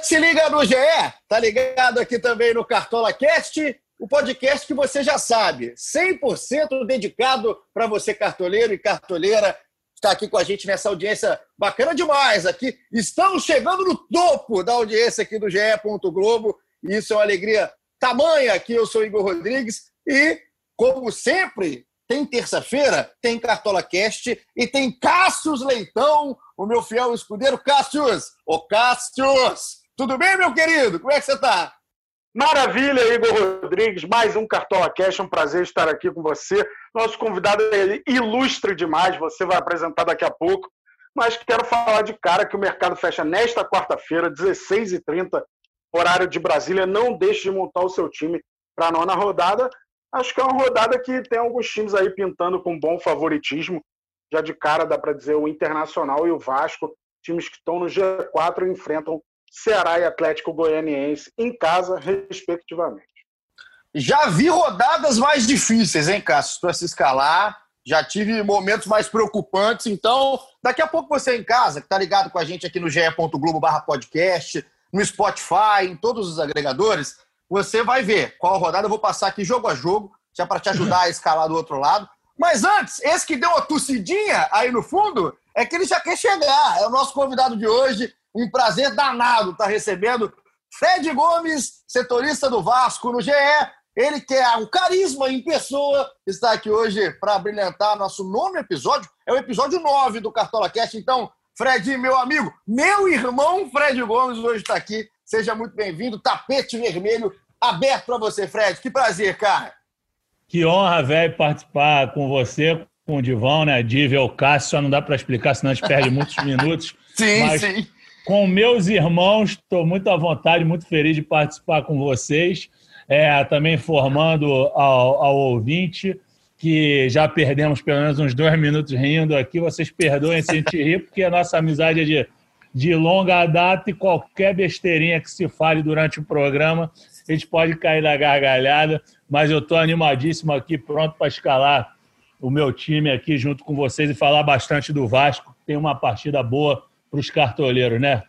Que se liga no GE, tá ligado aqui também no Cartola Cast, o podcast que você já sabe, 100% dedicado para você cartoleiro e cartoleira, está aqui com a gente nessa audiência bacana demais aqui. Estamos chegando no topo da audiência aqui do GE. Globo. E isso é uma alegria tamanha aqui. Eu sou Igor Rodrigues e, como sempre, tem terça-feira, tem Cartola Cast e tem Cássius Leitão, o meu fiel escudeiro. Cássius! Ô, Cássius! Tudo bem, meu querido? Como é que você está? Maravilha, Igor Rodrigues, mais um Cartola Cash, um prazer estar aqui com você. Nosso convidado é ilustre demais, você vai apresentar daqui a pouco, mas quero falar de cara que o mercado fecha nesta quarta-feira, 16h30, horário de Brasília. Não deixe de montar o seu time para a nona rodada Acho que é uma rodada que tem alguns times aí pintando com bom favoritismo. Já de cara dá para dizer o Internacional e o Vasco, times que estão no G4 enfrentam Ceará e Atlético Goianiense em casa, respectivamente. Já vi rodadas mais difíceis, hein, Cássio, para se escalar. Já tive momentos mais preocupantes. Então, daqui a pouco você em casa, que está ligado com a gente aqui no ge.globo podcast, no Spotify, em todos os agregadores, você vai ver qual rodada eu vou passar aqui jogo a jogo, já para te ajudar a escalar do outro lado. Mas antes, esse que deu uma tossidinha aí no fundo, é que ele já quer chegar. É o nosso convidado de hoje. Um prazer danado estar tá recebendo Fred Gomes, setorista do Vasco no GE. Ele que é o carisma em pessoa, está aqui hoje para brilhantar nosso nono episódio. É o episódio 9 do Cartola Cast. Então, Fred, meu amigo, meu irmão Fred Gomes hoje está aqui Seja muito bem-vindo. Tapete vermelho aberto para você, Fred. Que prazer, cara. Que honra, velho, participar com você, com o Divão, né? Div é o Cássio, só não dá para explicar, senão a gente perde muitos minutos. sim, Mas sim. Com meus irmãos, estou muito à vontade, muito feliz de participar com vocês. É, também informando ao, ao ouvinte que já perdemos pelo menos uns dois minutos rindo aqui. Vocês perdoem se a gente rir, porque a nossa amizade é de de longa data e qualquer besteirinha que se fale durante o programa, a gente pode cair na gargalhada, mas eu estou animadíssimo aqui, pronto para escalar o meu time aqui junto com vocês e falar bastante do Vasco. Tem uma partida boa para os cartoleiros, né?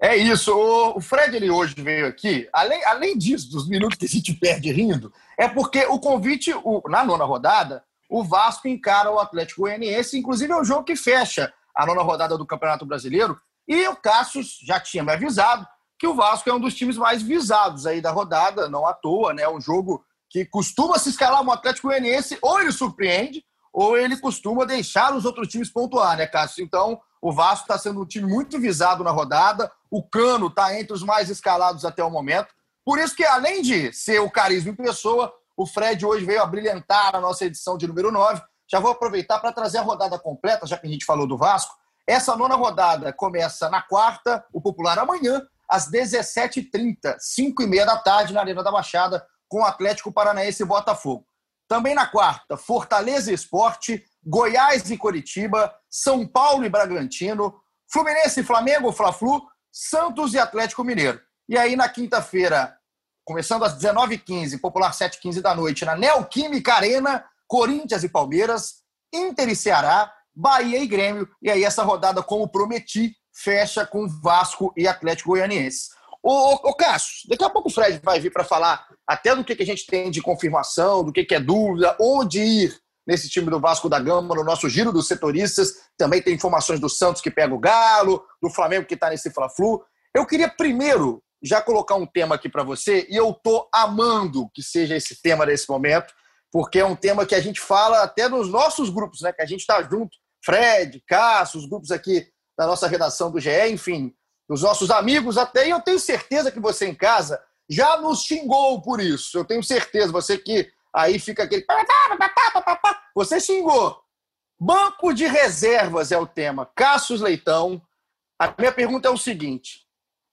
É isso. O Fred ele hoje veio aqui, além, além disso, dos minutos que a gente perde rindo, é porque o convite, o, na nona rodada, o Vasco encara o Atlético Goianiense, inclusive é o jogo que fecha a nona rodada do Campeonato Brasileiro. E o Cassius já tinha me avisado que o Vasco é um dos times mais visados aí da rodada, não à toa, né? É um jogo que costuma se escalar um Atlético Goianiense, ou ele surpreende, ou ele costuma deixar os outros times pontuar, né, Cássio? Então, o Vasco está sendo um time muito visado na rodada, o Cano está entre os mais escalados até o momento. Por isso que, além de ser o carisma em pessoa, o Fred hoje veio a brilhantar a nossa edição de número 9. Já vou aproveitar para trazer a rodada completa, já que a gente falou do Vasco. Essa nona rodada começa na quarta, o Popular amanhã, às 17h30, 5 h 30 da tarde, na Arena da Baixada, com o Atlético Paranaense e Botafogo. Também na quarta, Fortaleza Esporte, Goiás e Coritiba, São Paulo e Bragantino, Fluminense e Flamengo, Fla-Flu, Santos e Atlético Mineiro. E aí na quinta-feira, começando às 19h15, Popular 7h15 da noite, na Neoquímica Arena, Corinthians e Palmeiras, Inter e Ceará, Bahia e Grêmio. E aí essa rodada, como prometi, fecha com Vasco e Atlético Goianiense. Ô, ô, ô Cássio, daqui a pouco o Fred vai vir para falar até do que, que a gente tem de confirmação, do que, que é dúvida, onde ir nesse time do Vasco da Gama, no nosso giro dos setoristas. Também tem informações do Santos que pega o Galo, do Flamengo que está nesse Fla-Flu. Eu queria primeiro já colocar um tema aqui para você, e eu tô amando que seja esse tema nesse momento, porque é um tema que a gente fala até nos nossos grupos, né? Que a gente está junto Fred, Cássio, os grupos aqui da nossa redação do GE, enfim, os nossos amigos até, e eu tenho certeza que você em casa já nos xingou por isso. Eu tenho certeza, você que aí fica aquele. Você xingou. Banco de reservas é o tema. Cássio Leitão. A minha pergunta é o seguinte: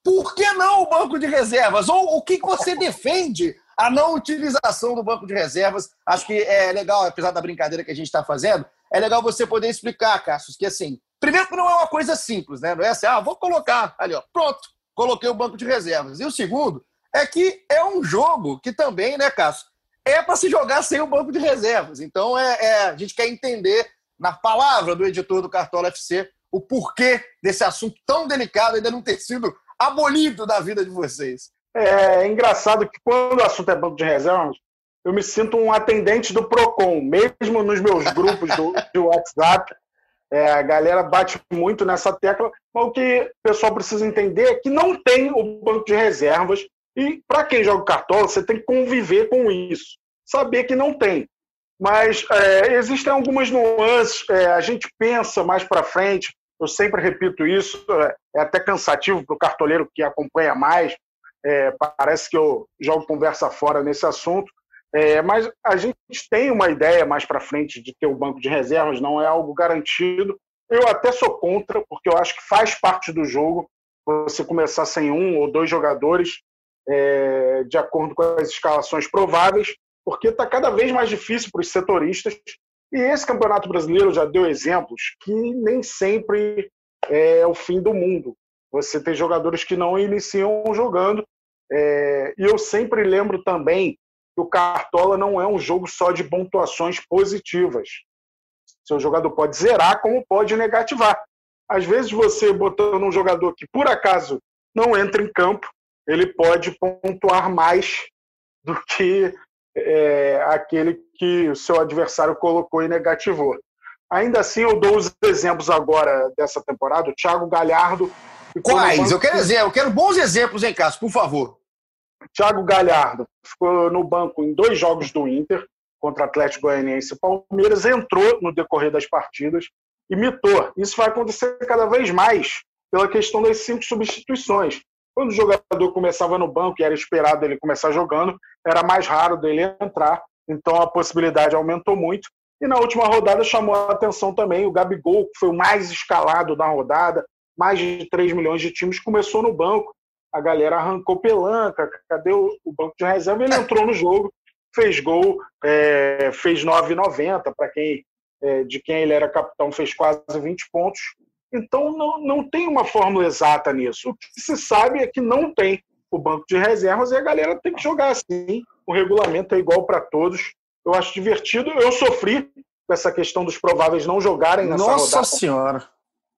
por que não o banco de reservas? Ou o que você defende a não utilização do banco de reservas? Acho que é legal, apesar da brincadeira que a gente está fazendo, é legal você poder explicar, Cassius, que assim, primeiro que não é uma coisa simples, né? Não é assim, ah, vou colocar ali, ó, pronto, coloquei o banco de reservas. E o segundo é que é um jogo que também, né, Cássio, é para se jogar sem o banco de reservas. Então, é, é, a gente quer entender, na palavra do editor do Cartola FC, o porquê desse assunto tão delicado ainda não ter sido abolido da vida de vocês. É, é engraçado que quando o assunto é banco de reservas, eu me sinto um atendente do PROCON, mesmo nos meus grupos do, de WhatsApp. É, a galera bate muito nessa tecla, mas o que o pessoal precisa entender é que não tem o banco de reservas. E para quem joga cartola, você tem que conviver com isso. Saber que não tem. Mas é, existem algumas nuances, é, a gente pensa mais para frente, eu sempre repito isso, é, é até cansativo para o cartoleiro que acompanha mais, é, parece que eu jogo conversa fora nesse assunto, é, mas a gente tem uma ideia mais para frente de ter o banco de reservas, não é algo garantido. Eu até sou contra, porque eu acho que faz parte do jogo você começar sem um ou dois jogadores, é, de acordo com as escalações prováveis, porque está cada vez mais difícil para os setoristas. E esse campeonato brasileiro já deu exemplos que nem sempre é o fim do mundo. Você tem jogadores que não iniciam jogando. É, e eu sempre lembro também que o Cartola não é um jogo só de pontuações positivas. Seu jogador pode zerar, como pode negativar. Às vezes, você botando um jogador que por acaso não entra em campo, ele pode pontuar mais do que é, aquele que o seu adversário colocou e negativou. Ainda assim, eu dou os exemplos agora dessa temporada. O Thiago Galhardo. Quais? Eu quero, dizer, eu quero bons exemplos, hein, Cássio, por favor. Thiago Galhardo ficou no banco em dois jogos do Inter, contra Atlético Goianiense e Palmeiras, entrou no decorrer das partidas, imitou. Isso vai acontecer cada vez mais pela questão das cinco substituições. Quando o jogador começava no banco e era esperado ele começar jogando, era mais raro dele entrar, então a possibilidade aumentou muito. E na última rodada chamou a atenção também o Gabigol, que foi o mais escalado da rodada, mais de 3 milhões de times, começou no banco a galera arrancou pelanca, cadê o, banco de reserva? Ele entrou no jogo, fez gol, é, fez 9,90 para quem é, de quem ele era capitão, fez quase 20 pontos. Então não, não tem uma fórmula exata nisso. O que se sabe é que não tem o banco de reservas e a galera tem que jogar assim. O regulamento é igual para todos. Eu acho divertido. Eu sofri com essa questão dos prováveis não jogarem nessa Nossa rodada. Nossa Senhora!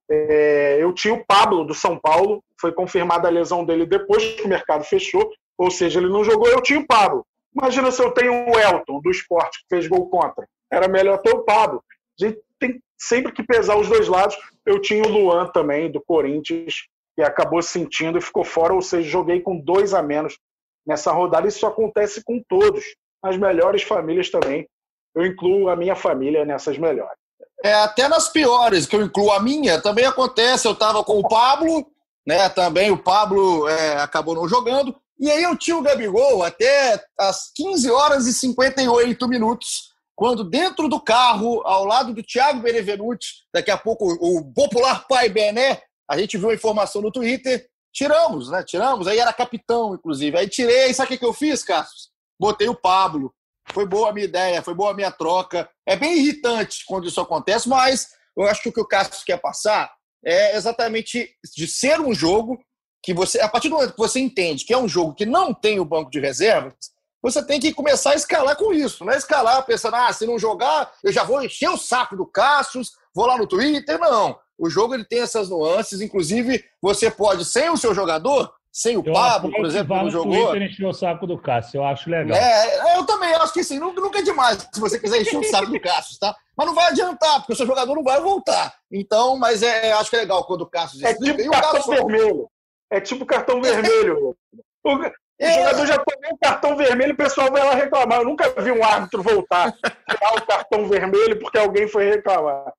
É, eu tinha o Pablo, do São Paulo, foi confirmada a lesão dele depois que o mercado fechou, ou seja, ele não jogou, eu tinha o Pablo. Imagina se eu tenho o Elton, do esporte, que fez gol contra. Era melhor ter o Pablo. A gente tem sempre que pesar os dois lados. Eu tinha o Luan também, do Corinthians, que acabou sentindo e ficou fora, ou seja, joguei com dois a menos nessa rodada. Isso acontece com todos, nas melhores famílias também. Eu incluo a minha família nessas melhores. É, até nas piores, que eu incluo a minha, também acontece. Eu estava com o Pablo, né? Também o Pablo é, acabou não jogando. E aí eu tinha o Gabigol até as 15 horas e 58 minutos, quando dentro do carro, ao lado do Thiago Benevenuti, daqui a pouco o popular pai Bené, a gente viu a informação no Twitter, tiramos, né? Tiramos, aí era capitão, inclusive. Aí tirei, sabe o que eu fiz, Carlos? Botei o Pablo. Foi boa a minha ideia, foi boa a minha troca. É bem irritante quando isso acontece, mas eu acho que o que o Cássio quer passar é exatamente de ser um jogo que você, a partir do momento que você entende que é um jogo que não tem o banco de reservas, você tem que começar a escalar com isso. Não é escalar pensando, ah, se não jogar, eu já vou encher o saco do Cassius, vou lá no Twitter. Não. O jogo ele tem essas nuances. Inclusive, você pode, sem o seu jogador, sem o eu Pablo, por exemplo, que não jogou. Twitter encher o saco do Cássio, eu acho legal. É, eu também acho que sim, nunca é demais se você quiser encher o saco do Cássio, tá? Mas não vai adiantar, porque o seu jogador não vai voltar. Então, mas é, acho que é legal quando o Cássio É tipo e cartão vermelho. É tipo cartão vermelho. O, o é. jogador já tomou um cartão vermelho, o pessoal vai lá reclamar. Eu nunca vi um árbitro voltar, tirar o cartão vermelho porque alguém foi reclamar.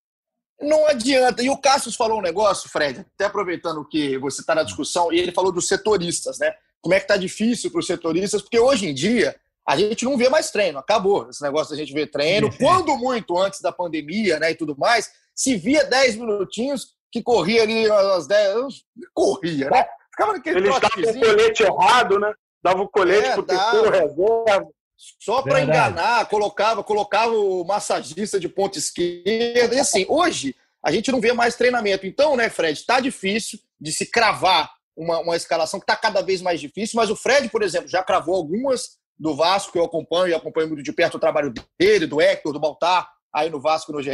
Não adianta. E o Cassius falou um negócio, Fred, até aproveitando que você está na discussão, e ele falou dos setoristas, né? Como é que tá difícil para os setoristas, porque hoje em dia a gente não vê mais treino, acabou esse negócio da gente ver treino. Quando muito antes da pandemia, né, e tudo mais, se via 10 minutinhos que corria ali às 10, corria, né? Ficava naquele Eles davam o colete errado, né? Dava o colete é, pro terceiro reserva. Só para enganar, colocava, colocava o massagista de ponta esquerda. E assim, hoje a gente não vê mais treinamento. Então, né, Fred, está difícil de se cravar uma, uma escalação que está cada vez mais difícil, mas o Fred, por exemplo, já cravou algumas do Vasco, que eu acompanho e acompanho muito de perto o trabalho dele, do Hector, do Baltar, aí no Vasco no GE.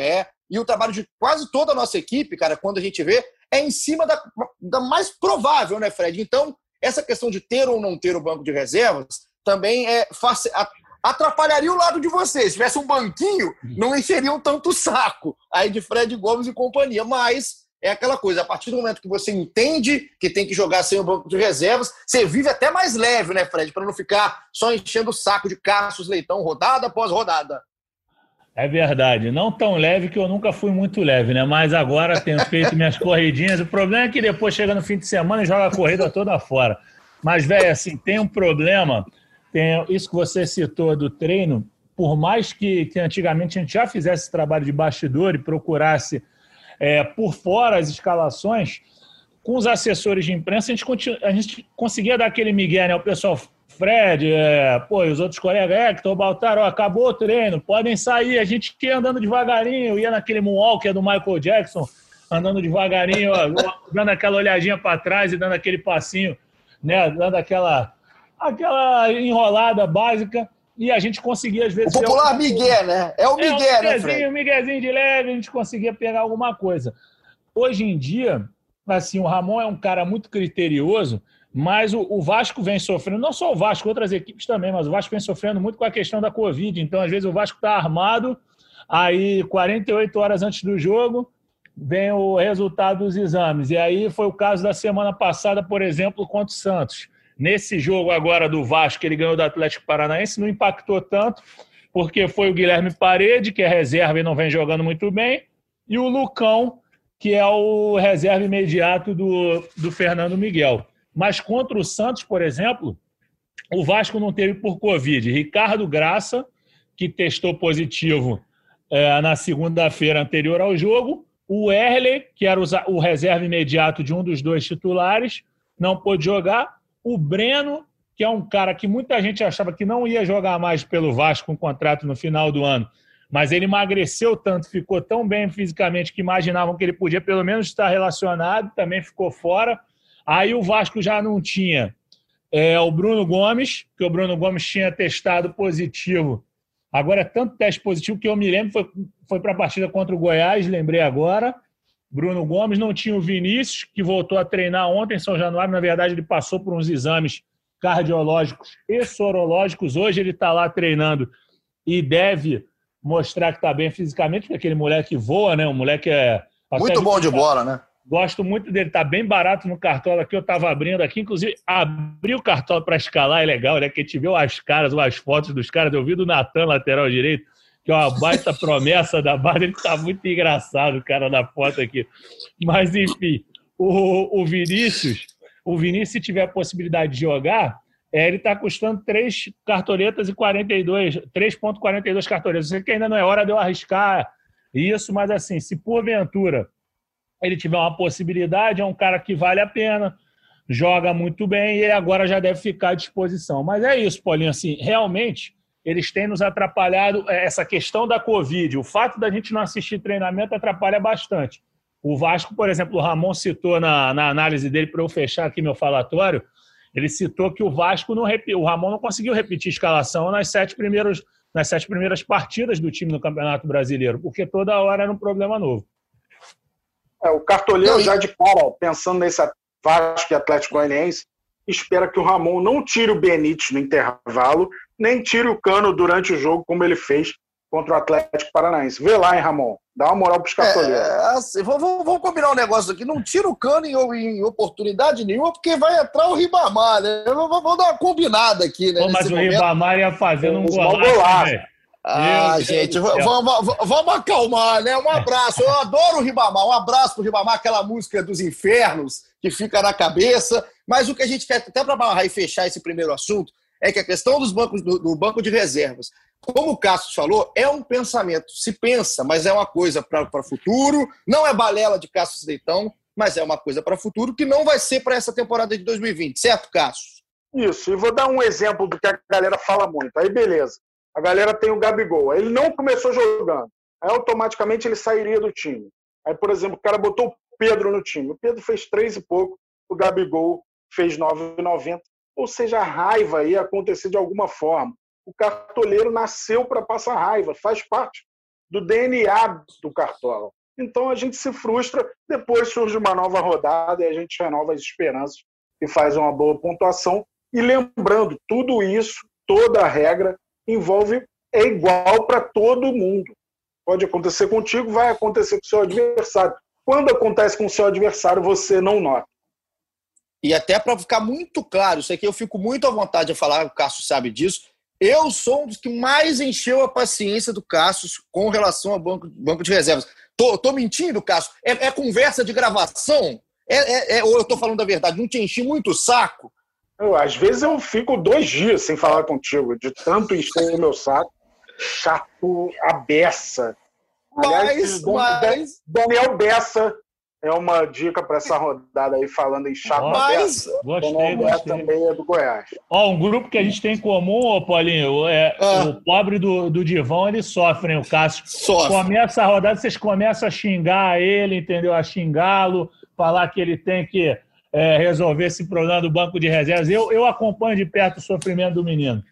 E o trabalho de quase toda a nossa equipe, cara, quando a gente vê, é em cima da, da mais provável, né, Fred? Então, essa questão de ter ou não ter o banco de reservas também é atrapalharia o lado de vocês. Se tivesse um banquinho, não encheriam tanto o saco aí de Fred Gomes e companhia. Mas é aquela coisa, a partir do momento que você entende que tem que jogar sem o banco de reservas, você vive até mais leve, né, Fred? Para não ficar só enchendo o saco de Cassius Leitão rodada após rodada. É verdade. Não tão leve que eu nunca fui muito leve, né? Mas agora tenho feito minhas corridinhas. O problema é que depois chega no fim de semana e joga a corrida toda fora. Mas, velho, assim, tem um problema. Tem isso que você citou do treino. Por mais que, que antigamente a gente já fizesse esse trabalho de bastidor e procurasse é, por fora as escalações, com os assessores de imprensa, a gente, a gente conseguia dar aquele migué, né? O pessoal Fred, é, pô, e os outros colegas, Hector, Baltar, ó, acabou o treino, podem sair. A gente ia andando devagarinho, ia naquele moonwalk do Michael Jackson, andando devagarinho, ó, dando aquela olhadinha para trás e dando aquele passinho, né, dando aquela, aquela enrolada básica. E a gente conseguia, às vezes. O popular Miguel, né? É o Miguel, é, um né, Fred? Um Miguelzinho de leve, a gente conseguia pegar alguma coisa. Hoje em dia, assim, o Ramon é um cara muito criterioso mas o, o, Vasco vem sofrendo, não só o Vasco, outras equipes também, mas o Vasco vem sofrendo muito com a questão da Covid. Então, às vezes, o Vasco está armado, aí 48 horas antes do jogo, vem o resultado dos exames. E aí foi o caso da semana passada, por exemplo, contra o Santos. Nesse jogo agora do Vasco, ele ganhou do Atlético Paranaense, não impactou tanto, porque foi o Guilherme Parede, que é reserva e não vem jogando muito bem, e o Lucão, que é o reserva imediato do, do Fernando Miguel. Mas contra o Santos, por exemplo, o Vasco não teve por Covid. Ricardo Graça, que testou positivo é, na segunda-feira anterior ao jogo. O Erley, que era o reserva imediato de um dos dois titulares, não pôde jogar. O Breno, que é um cara que muita gente achava que não ia jogar mais pelo Vasco com contrato no final do ano, mas ele emagreceu tanto, ficou tão bem fisicamente que imaginavam que ele podia pelo menos estar relacionado, também ficou fora. Aí o Vasco já não tinha é, o Bruno Gomes, que o Bruno Gomes tinha testado positivo. Agora é tanto teste positivo que eu me lembro, foi, foi para a partida contra o Goiás, lembrei agora. Bruno Gomes não tinha o Vinícius, que voltou a treinar ontem em São Januário. Na verdade, ele passou por uns exames cardiológicos e sorológicos. Hoje ele está lá treinando e deve mostrar que está bem fisicamente, porque aquele moleque voa, né? O moleque é. Muito bom de bola, né? Gosto muito dele, tá bem barato no cartola aqui. Eu estava abrindo aqui, inclusive, abrir o cartola para escalar é legal, né? Que a gente viu as caras, as fotos dos caras. Eu vi do Natan, lateral direito, que é uma baita promessa da base. Ele tá muito engraçado, o cara da foto aqui. Mas, enfim, o, o Vinícius, o Vinícius, se tiver a possibilidade de jogar, é, ele está custando 3 cartoletas e 42, 3,42 cartoletas. Eu sei que ainda não é hora de eu arriscar isso, mas assim, se porventura ele tiver uma possibilidade, é um cara que vale a pena, joga muito bem e agora já deve ficar à disposição. Mas é isso, Paulinho, assim, realmente eles têm nos atrapalhado é, essa questão da Covid. O fato da gente não assistir treinamento atrapalha bastante. O Vasco, por exemplo, o Ramon citou na, na análise dele, para eu fechar aqui meu falatório, ele citou que o Vasco não o Ramon não conseguiu repetir escalação nas sete, primeiros, nas sete primeiras partidas do time no Campeonato Brasileiro, porque toda hora era um problema novo. É, o cartoleiro já de cara, pensando nesse Vasco e Atlético Goianiense, espera que o Ramon não tire o Benítez no intervalo, nem tire o Cano durante o jogo, como ele fez contra o Atlético Paranaense. Vê lá, hein, Ramon? Dá uma moral para os cartoleiros. É, assim, vamos, combinar um negócio aqui. Não tira o Cano em, em oportunidade nenhuma, porque vai entrar o Ribamar, né? Vamos dar uma combinada aqui, né? Pô, mas o momento. Ribamar ia fazendo um golaço, né? Ah, gente, vamos, vamos acalmar, né? Um abraço. Eu adoro o Ribamar. Um abraço pro Ribamar, aquela música dos infernos que fica na cabeça. Mas o que a gente quer, até para amarrar e fechar esse primeiro assunto, é que a questão dos bancos do, do banco de reservas, como o Cássio falou, é um pensamento. Se pensa, mas é uma coisa para o futuro. Não é balela de Cássio Deitão, mas é uma coisa para o futuro que não vai ser para essa temporada de 2020, certo, Cássio? Isso, e vou dar um exemplo do que a galera fala muito. Aí, beleza a galera tem o Gabigol. Ele não começou jogando. Aí automaticamente ele sairia do time. Aí, por exemplo, o cara botou o Pedro no time. O Pedro fez três e pouco, o Gabigol fez 9,90. Ou seja, a raiva ia acontecer de alguma forma. O cartoleiro nasceu para passar raiva, faz parte do DNA do cartola. Então a gente se frustra, depois surge uma nova rodada e a gente renova as esperanças e faz uma boa pontuação. E lembrando, tudo isso, toda a regra, envolve é igual para todo mundo. Pode acontecer contigo, vai acontecer com o seu adversário. Quando acontece com o seu adversário, você não nota. E até para ficar muito claro, isso aqui eu fico muito à vontade de falar, o Cássio sabe disso. Eu sou um dos que mais encheu a paciência do Cássio com relação ao banco, banco de reservas. Tô, tô mentindo, Cássio? É, é conversa de gravação? É, é, é, ou eu tô falando a verdade? Não te enchi muito o saco? Eu, às vezes eu fico dois dias sem falar contigo, de tanto encher o meu saco. Chato a beça. Aliás, mas, mas... Daniel Bessa é uma dica para essa rodada aí, falando em chato Mas... Gostei, gostei. também é do Goiás. Ó, um grupo que a gente tem em comum, Paulinho, é ah. o pobre do, do Divão, ele sofre, hein, o Cássio. Sofre. Começa a rodada, vocês começam a xingar ele, entendeu? A xingá-lo, falar que ele tem que é, resolver esse problema do banco de reservas. Eu, eu acompanho de perto o sofrimento do menino.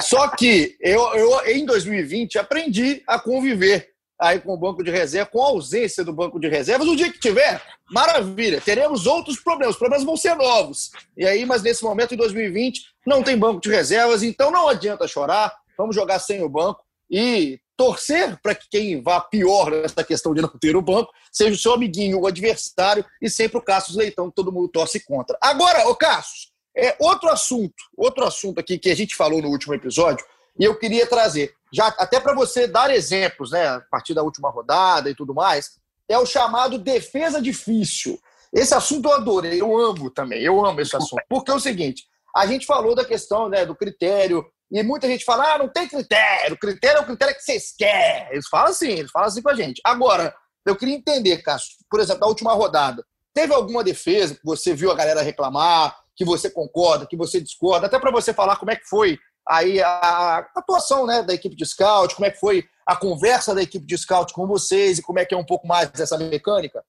Só que eu, eu, em 2020, aprendi a conviver aí com o banco de reserva, com a ausência do banco de reservas. O dia que tiver, maravilha, teremos outros problemas. Os problemas vão ser novos. E aí, mas nesse momento, em 2020, não tem banco de reservas, então não adianta chorar. Vamos jogar sem o banco e torcer para que quem vá pior nessa questão de não ter o banco seja o seu amiguinho, o adversário, e sempre o Cassius Leitão, que todo mundo torce contra. Agora, o Cassius, é outro assunto, outro assunto aqui que a gente falou no último episódio, e eu queria trazer, já até para você dar exemplos, né, a partir da última rodada e tudo mais, é o chamado defesa difícil. Esse assunto eu adorei, eu amo também, eu amo esse assunto. Porque é o seguinte, a gente falou da questão né, do critério, e muita gente fala, ah, não tem critério, critério é o critério que vocês querem. Eles falam assim, eles falam assim com a gente. Agora, eu queria entender, Cássio, por exemplo, na última rodada, teve alguma defesa que você viu a galera reclamar, que você concorda, que você discorda, até para você falar como é que foi aí a atuação né, da equipe de scout, como é que foi a conversa da equipe de scout com vocês e como é que é um pouco mais dessa mecânica?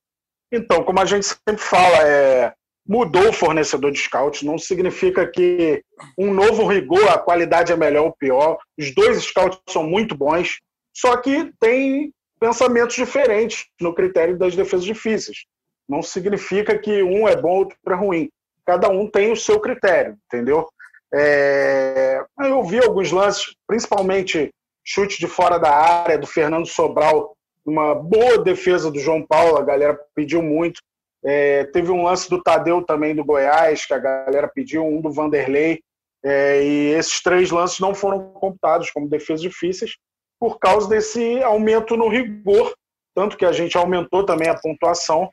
Então, como a gente sempre fala, é, mudou o fornecedor de scout, não significa que um novo rigor, a qualidade é melhor ou pior. Os dois scouts são muito bons, só que tem pensamentos diferentes no critério das defesas difíceis. Não significa que um é bom, outro é ruim. Cada um tem o seu critério, entendeu? É, eu vi alguns lances, principalmente chute de fora da área do Fernando Sobral, uma boa defesa do João Paulo, a galera pediu muito. É, teve um lance do Tadeu também do Goiás, que a galera pediu, um do Vanderlei. É, e esses três lances não foram computados como defesas difíceis por causa desse aumento no rigor, tanto que a gente aumentou também a pontuação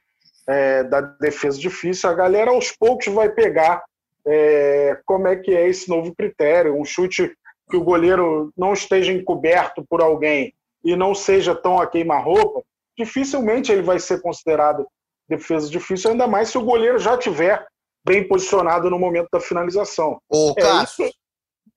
é, da defesa difícil. A galera aos poucos vai pegar é, como é que é esse novo critério. Um chute que o goleiro não esteja encoberto por alguém e não seja tão a queima-roupa, dificilmente ele vai ser considerado defesa difícil, ainda mais se o goleiro já tiver bem posicionado no momento da finalização. Ô, é, isso,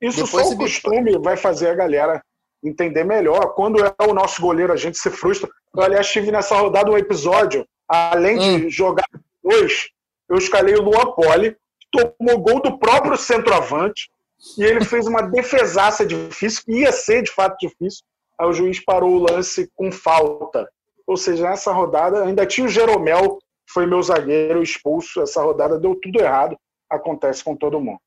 isso só o costume vai fazer a galera entender melhor. Quando é o nosso goleiro, a gente se frustra. Eu, aliás, tive nessa rodada um episódio, além hum. de jogar dois, eu escalei o Luan Poli, tomou gol do próprio centroavante e ele fez uma defesaça difícil, que ia ser de fato difícil. Aí o juiz parou o lance com falta. Ou seja, nessa rodada ainda tinha o Jeromel, que foi meu zagueiro expulso. Essa rodada deu tudo errado. Acontece com todo mundo.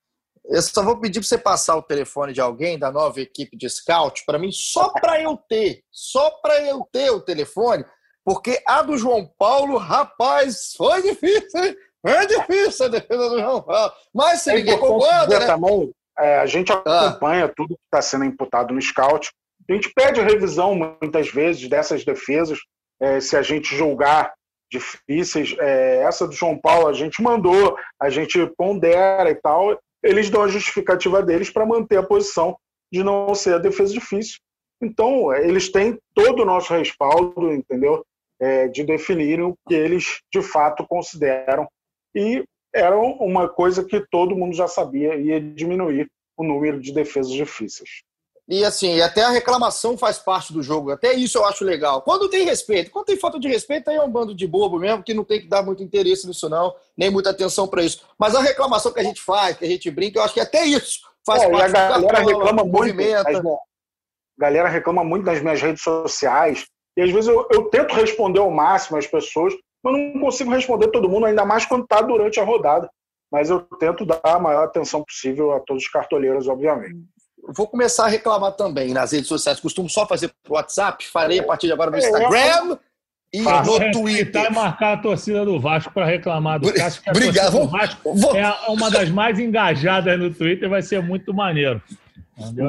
Eu só vou pedir para você passar o telefone de alguém da nova equipe de scout para mim, só para eu ter, só para eu ter o telefone, porque a do João Paulo, rapaz, foi difícil, hein? É difícil a defesa do João Paulo. Mas se é ninguém concorda, né? Também, é, a gente ah. acompanha ah. tudo que está sendo imputado no scout. A gente pede revisão, muitas vezes, dessas defesas, é, se a gente julgar difíceis. É, essa do João Paulo a gente mandou, a gente pondera e tal. Eles dão a justificativa deles para manter a posição de não ser a defesa difícil. Então, eles têm todo o nosso respaldo, entendeu? É, de definirem o que eles de fato consideram e era uma coisa que todo mundo já sabia, ia diminuir o número de defesas difíceis. E assim, até a reclamação faz parte do jogo. Até isso eu acho legal. Quando tem respeito, quando tem falta de respeito, aí é um bando de bobo mesmo, que não tem que dar muito interesse nisso, não, nem muita atenção para isso. Mas a reclamação que a gente faz, que a gente brinca, eu acho que até isso faz é, parte e a galera reclama muito. A galera reclama muito nas minhas redes sociais E às vezes eu, eu tento responder ao máximo às pessoas, mas não consigo responder todo mundo, ainda mais quando está durante a rodada. Mas eu tento dar a maior atenção possível a todos os cartoleiros, obviamente. Vou começar a reclamar também nas redes sociais. Costumo só fazer pro WhatsApp, farei a partir de agora no é, Instagram e no Twitter. e marcar a torcida do Vasco para reclamar do Cássio. Obrigado. O Vasco vou... é uma das mais engajadas no Twitter, vai ser muito maneiro.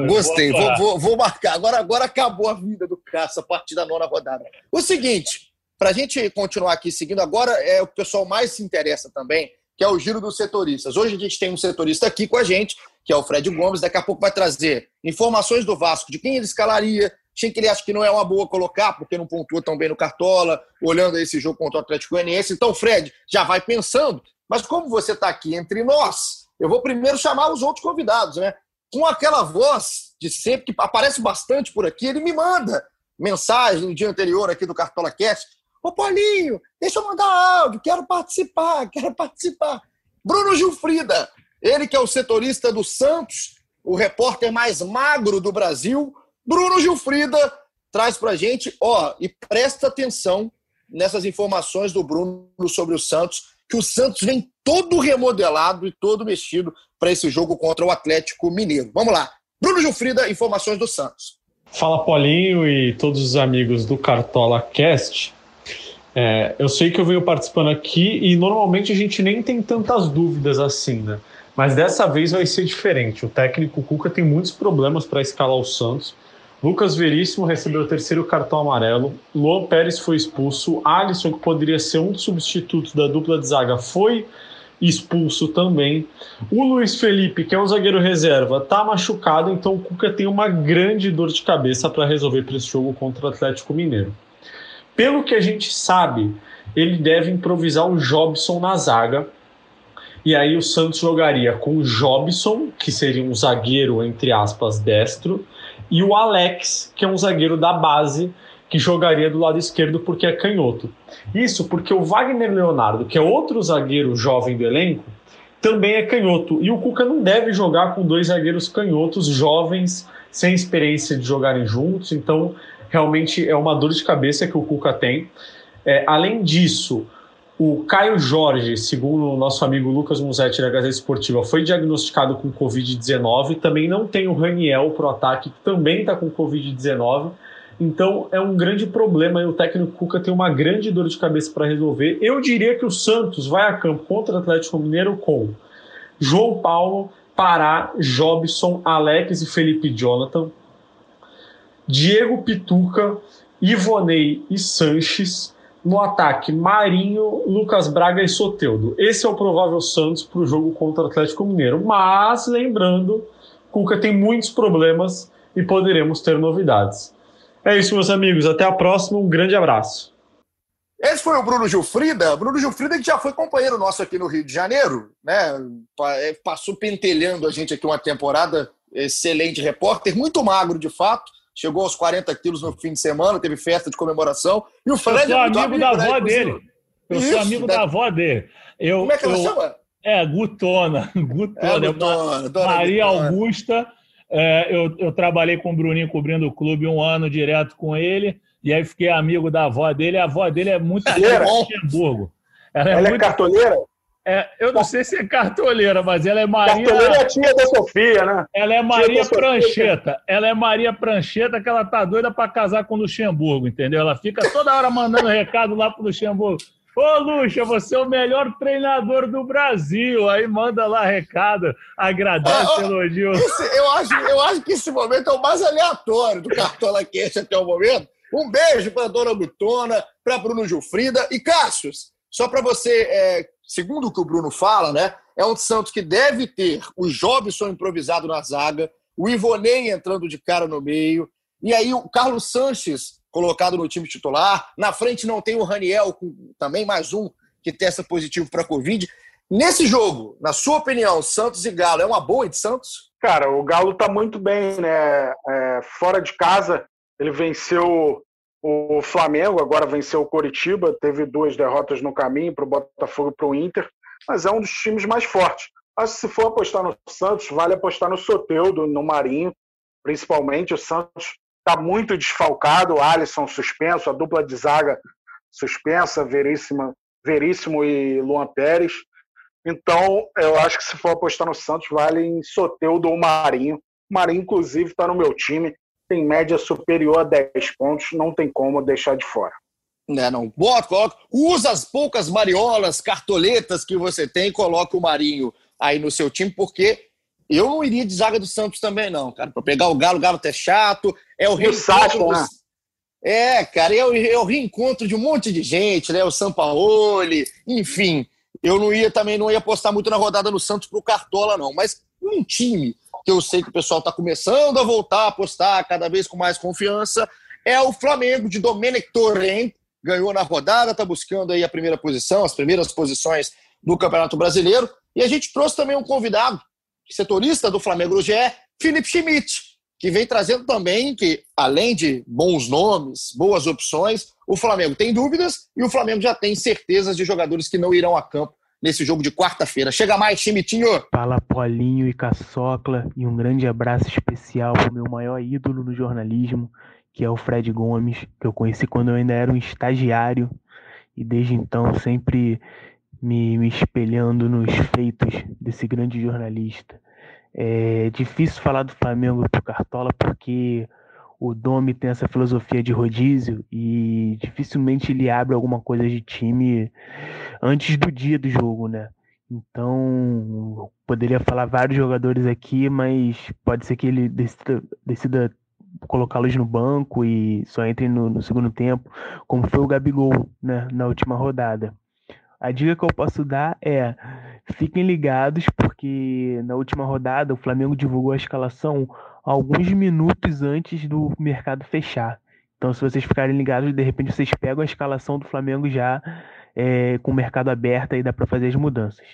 Gostei, vou, vou, vou, marcar. Agora, agora acabou a vida do Cássio a partir da nona rodada. O seguinte, para a gente continuar aqui seguindo, agora é o que o pessoal mais se interessa também, que é o giro dos setoristas. Hoje a gente tem um setorista aqui com a gente, que é o Fred Gomes, daqui a pouco vai trazer informações do Vasco, de quem ele escalaria, quem que ele acha que não é uma boa colocar, porque não pontua tão bem no Cartola, olhando esse jogo contra o Atlético Goianiense. Então, Fred, já vai pensando, mas como você está aqui entre nós, eu vou primeiro chamar os outros convidados, né? com aquela voz de sempre, que aparece bastante por aqui, ele me manda mensagem no dia anterior aqui do Cartola Cast. Ô, Paulinho, deixa eu mandar áudio, quero participar, quero participar. Bruno Gilfrida, ele que é o setorista do Santos, o repórter mais magro do Brasil. Bruno Gilfrida traz pra gente, ó, e presta atenção nessas informações do Bruno sobre o Santos, que o Santos vem todo remodelado e todo mexido para esse jogo contra o Atlético Mineiro. Vamos lá. Bruno Gilfrida, informações do Santos. Fala Paulinho e todos os amigos do Cartola Cast. É, eu sei que eu venho participando aqui e normalmente a gente nem tem tantas dúvidas assim, né? Mas dessa vez vai ser diferente. O técnico Cuca tem muitos problemas para escalar o Santos. Lucas Veríssimo recebeu o terceiro cartão amarelo. Luan Pérez foi expulso. Alisson, que poderia ser um dos substitutos da dupla de zaga, foi expulso também. O Luiz Felipe, que é um zagueiro reserva, tá machucado, então o Cuca tem uma grande dor de cabeça para resolver para esse jogo contra o Atlético Mineiro. Pelo que a gente sabe, ele deve improvisar o Jobson na zaga. E aí o Santos jogaria com o Jobson, que seria um zagueiro, entre aspas, destro, e o Alex, que é um zagueiro da base, que jogaria do lado esquerdo porque é canhoto. Isso porque o Wagner Leonardo, que é outro zagueiro jovem do elenco, também é canhoto. E o Cuca não deve jogar com dois zagueiros canhotos jovens, sem experiência de jogarem juntos. Então, realmente é uma dor de cabeça que o Cuca tem. É, além disso, o Caio Jorge, segundo o nosso amigo Lucas Musetti da Gazeta Esportiva, foi diagnosticado com Covid-19. Também não tem o Raniel pro ataque, que também está com Covid-19. Então é um grande problema e o técnico Cuca tem uma grande dor de cabeça para resolver. Eu diria que o Santos vai a campo contra o Atlético Mineiro com João Paulo, Pará, Jobson, Alex e Felipe Jonathan, Diego Pituca, Ivonei e Sanches. No ataque, Marinho, Lucas Braga e Soteudo. Esse é o provável Santos para o jogo contra o Atlético Mineiro. Mas, lembrando, Cuca tem muitos problemas e poderemos ter novidades. É isso, meus amigos. Até a próxima. Um grande abraço. Esse foi o Bruno Gilfrida. Bruno Gilfrida que já foi companheiro nosso aqui no Rio de Janeiro, né? É, passou pentelhando a gente aqui uma temporada. Excelente repórter, muito magro de fato. Chegou aos 40 quilos no fim de semana, teve festa de comemoração. E o Fred eu sou é amigo, amigo, da né? avó dele. Eu Isso, sou amigo né? da avó dele. Eu, Como é que ela eu... chama? É, Gutona. Gutona. É, Gutona Maria Gutona. Augusta é, eu, eu trabalhei com o Bruninho cobrindo o clube um ano direto com ele, e aí fiquei amigo da avó dele. A avó dele é muito Luxemburgo. Ela é, é muito... cartoleira? É, eu não sei se é cartoleira, mas ela é Maria. Cartoleira é a tia da Sofia, né? Ela é Maria Prancheta. Ela é Maria Prancheta, que ela tá doida para casar com o Luxemburgo, entendeu? Ela fica toda hora mandando recado lá pro Luxemburgo. Ô, Luxa, você é o melhor treinador do Brasil. Aí manda lá recado, agradece, ah, elogio. Esse, eu, acho, eu acho que esse momento é o mais aleatório do Cartola Cast até o momento. Um beijo para dona Butona, para Bruno Gilfrida e Cássius. Só para você, é, segundo o que o Bruno fala, né? É um Santos que deve ter o Jobson improvisado na zaga, o Ivonei entrando de cara no meio, e aí o Carlos Sanches colocado no time titular. Na frente não tem o Raniel, com também mais um que testa positivo para a Covid. Nesse jogo, na sua opinião, Santos e Galo é uma boa de Santos? Cara, o Galo está muito bem, né? É, fora de casa, ele venceu o Flamengo, agora venceu o Coritiba, teve duas derrotas no caminho para o Botafogo e para o Inter, mas é um dos times mais fortes. Acho que se for apostar no Santos, vale apostar no Soteudo, no Marinho, principalmente. O Santos está muito desfalcado, o Alisson suspenso, a dupla de zaga suspensa, Veríssimo, Veríssimo e Luan Pérez. Então, eu acho que se for apostar no Santos, vale em Soteudo ou Marinho. O Marinho, inclusive, está no meu time, tem média superior a 10 pontos, não tem como deixar de fora. Né, não. Bota, coloca. Usa as poucas mariolas, cartoletas que você tem e coloca o Marinho aí no seu time, porque eu não iria de zaga do Santos também, não, cara. Para pegar o Galo, o Galo até chato. É o reencontro. Né? É, cara, é o, é o reencontro de um monte de gente, né? O Sampaoli, enfim. Eu não ia também, não ia apostar muito na rodada no Santos pro Cartola, não. Mas um time que eu sei que o pessoal está começando a voltar a apostar cada vez com mais confiança é o Flamengo de Domenech Torrent, ganhou na rodada, está buscando aí a primeira posição, as primeiras posições no Campeonato Brasileiro. E a gente trouxe também um convidado, setorista do Flamengo no GE, Felipe Schmidt, que vem trazendo também que, além de bons nomes, boas opções, o Flamengo tem dúvidas e o Flamengo já tem certezas de jogadores que não irão a campo nesse jogo de quarta-feira. Chega mais, Chimitinho! Fala, Polinho e Caçocla, e um grande abraço especial para o meu maior ídolo no jornalismo, que é o Fred Gomes, que eu conheci quando eu ainda era um estagiário e desde então sempre me, me espelhando nos feitos desse grande jornalista. É difícil falar do Flamengo pro Cartola porque o Domi tem essa filosofia de rodízio e dificilmente ele abre alguma coisa de time antes do dia do jogo, né? Então, poderia falar vários jogadores aqui, mas pode ser que ele decida, decida colocá-los no banco e só entre no, no, segundo tempo, como foi o Gabigol né, na última rodada. A dica que eu posso dar é fiquem ligados, porque na última rodada o Flamengo divulgou a escalação alguns minutos antes do mercado fechar. Então, se vocês ficarem ligados, de repente vocês pegam a escalação do Flamengo já é, com o mercado aberto e dá para fazer as mudanças.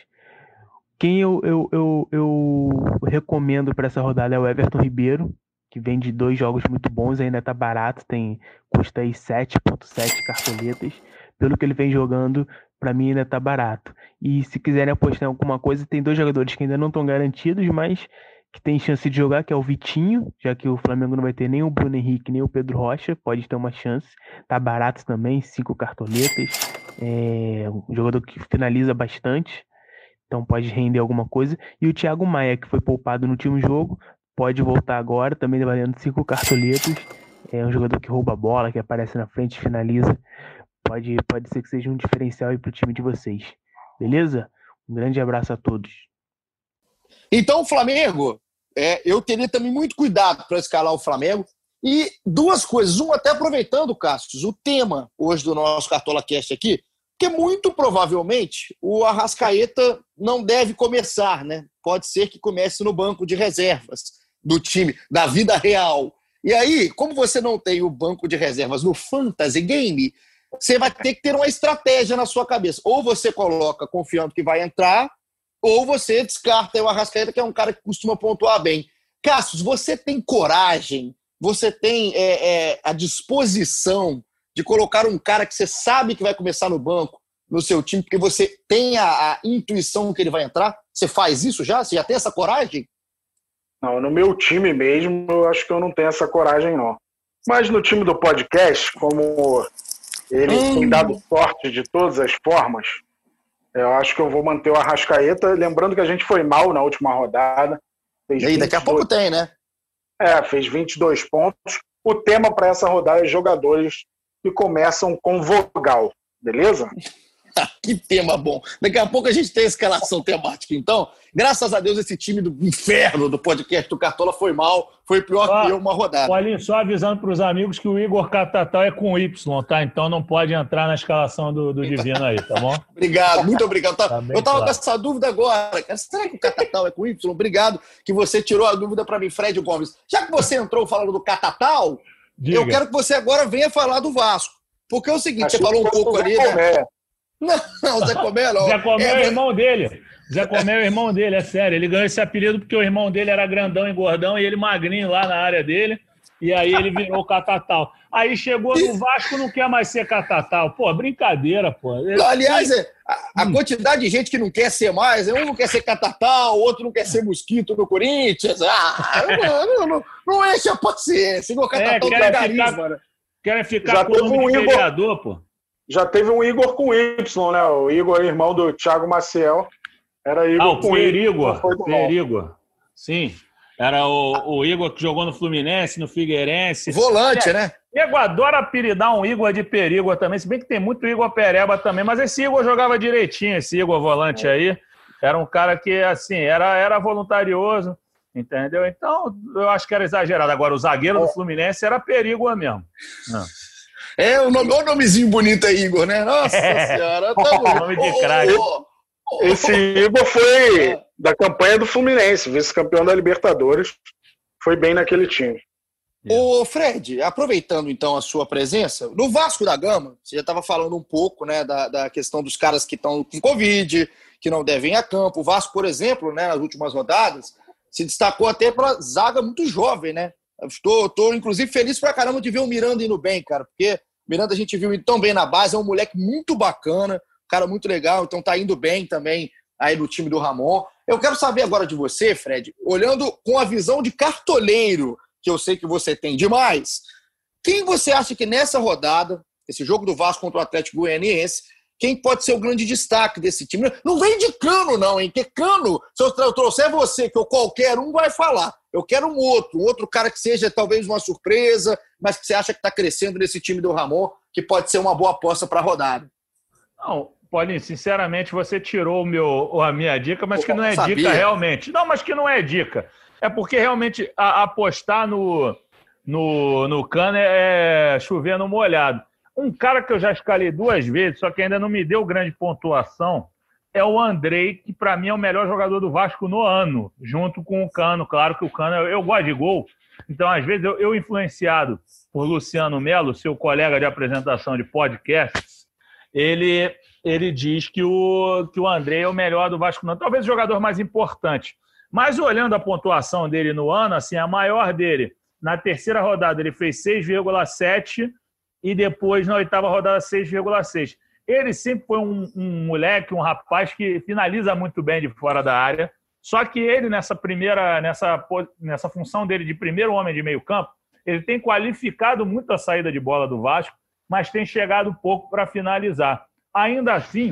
Quem eu, eu, eu, eu recomendo para essa rodada é o Everton Ribeiro, que vem de dois jogos muito bons, ainda tá barato, tem custa aí 7.7 cartoletas. Pelo que ele vem jogando, para mim ainda tá barato. E se quiserem apostar em alguma coisa, tem dois jogadores que ainda não estão garantidos, mas que tem chance de jogar, que é o Vitinho, já que o Flamengo não vai ter nem o Bruno Henrique, nem o Pedro Rocha, pode ter uma chance. Tá barato também, cinco cartoletas. É um jogador que finaliza bastante, então pode render alguma coisa. E o Thiago Maia, que foi poupado no último jogo, pode voltar agora, também valendo cinco cartoletas. É um jogador que rouba a bola, que aparece na frente, finaliza. Pode, pode ser que seja um diferencial aí pro time de vocês. Beleza? Um grande abraço a todos. Então, Flamengo, é, eu teria também muito cuidado para escalar o Flamengo. E duas coisas. Um, até aproveitando, Cassius, o tema hoje do nosso Cartola Cast aqui, que muito provavelmente o Arrascaeta não deve começar, né? Pode ser que comece no banco de reservas do time, da vida real. E aí, como você não tem o banco de reservas no Fantasy Game, você vai ter que ter uma estratégia na sua cabeça. Ou você coloca confiando que vai entrar, ou você descarta o Arrascaeta, que é um cara que costuma pontuar bem. Cassius, você tem coragem, você tem é, é, a disposição de colocar um cara que você sabe que vai começar no banco no seu time, porque você tem a, a intuição que ele vai entrar? Você faz isso já? Você já tem essa coragem? Não, no meu time mesmo, eu acho que eu não tenho essa coragem, não. Mas no time do podcast, como ele hum. tem dado sorte de todas as formas, eu acho que eu vou manter o Arrascaeta. Lembrando que a gente foi mal na última rodada. e aí, 22... daqui a pouco tem, né? É, fez 22 pontos. O tema para essa rodada é jogadores que começam com vogal, beleza? que tema bom. Daqui a pouco a gente tem a escalação temática, então. Graças a Deus, esse time do inferno do podcast do Cartola foi mal, foi pior ah, que eu uma rodada. Paulinho, só avisando para os amigos que o Igor Catatal é com Y, tá? Então não pode entrar na escalação do, do Divino aí, tá bom? obrigado, muito obrigado. Tá, eu estava claro. com essa dúvida agora. Será que o Catatal é com Y? Obrigado que você tirou a dúvida para mim, Fred Gomes. Já que você entrou falando do Catatal, Diga. eu quero que você agora venha falar do Vasco. Porque é o seguinte, Acho você falou um pouco ali, né? Não, o Zé Comé não. Zé Comé é, é o irmão dele. Zé Comé é o irmão dele, é sério. Ele ganhou esse apelido porque o irmão dele era grandão e gordão e ele magrinho lá na área dele. E aí ele virou catatal. Aí chegou no Vasco, não quer mais ser catatal. Pô, brincadeira, pô. Aliás, é, a, a quantidade de gente que não quer ser mais, um não quer ser catatal, o outro não quer ser mosquito no Corinthians. Ah, não, não, não, não enche a paciência. Igual catatal é, querem ficar, querem ficar Já com o um vereador, pô. Já teve um Igor com Y, né? O Igor, irmão do Thiago Maciel. Era Igor ah, o com Igor. Igor. Sim. Era o, o, Igor que jogou no Fluminense, no Figueirense. Volante, é, né? Igor adora apelidar um Igor de perigo também, se bem que tem muito Igor Pereba também, mas esse Igor jogava direitinho, esse Igor volante aí. Era um cara que, assim, era, era voluntarioso, entendeu? Então, eu acho que era exagerado. Agora, o zagueiro do Fluminense era perigo mesmo. Não. É, o, nome, o nomezinho bonito aí, Igor, né? Nossa é. senhora. Tá nome de craque. Esse Igor foi da campanha do Fluminense, vice-campeão da Libertadores. Foi bem naquele time. Ô, Fred, aproveitando então a sua presença, no Vasco da Gama, você já estava falando um pouco né, da, da questão dos caras que estão com Covid, que não devem ir a campo. O Vasco, por exemplo, né, nas últimas rodadas, se destacou até pela zaga muito jovem, né? Estou, estou, inclusive, feliz pra caramba de ver o Miranda indo bem, cara, porque Miranda a gente viu tão bem na base, é um moleque muito bacana, cara muito legal, então tá indo bem também aí no time do Ramon. Eu quero saber agora de você, Fred, olhando com a visão de cartoleiro, que eu sei que você tem demais, quem você acha que nessa rodada, esse jogo do Vasco contra o Atlético Goianiense, quem pode ser o grande destaque desse time? Não vem de cano, não, hein? Que cano, se eu trouxer você, que eu qualquer um vai falar. Eu quero um outro, um outro cara que seja talvez uma surpresa, mas que você acha que está crescendo nesse time do Ramon, que pode ser uma boa aposta para a rodada. Não, Paulinho, sinceramente, você tirou meu, a minha dica, mas Pô, que não é sabia. dica realmente. Não, mas que não é dica. É porque realmente a, apostar no, no, no cano é, é chover no molhado. Um cara que eu já escalei duas vezes, só que ainda não me deu grande pontuação, é o Andrei, que para mim é o melhor jogador do Vasco no ano, junto com o Cano. Claro que o Cano, eu, gosto de gol, então às vezes eu, eu influenciado por Luciano Melo, seu colega de apresentação de podcasts, ele ele diz que o, que o André é o melhor do Vasco, não. talvez o jogador mais importante. Mas olhando a pontuação dele no ano, assim, a maior dele, na terceira rodada ele fez 6,7 e depois na oitava rodada 6,6. Ele sempre foi um, um, moleque, um rapaz que finaliza muito bem de fora da área. Só que ele, nessa primeira, nessa, nessa função dele de primeiro homem de meio campo, ele tem qualificado muito a saída de bola do Vasco, mas tem chegado pouco para finalizar. Ainda assim,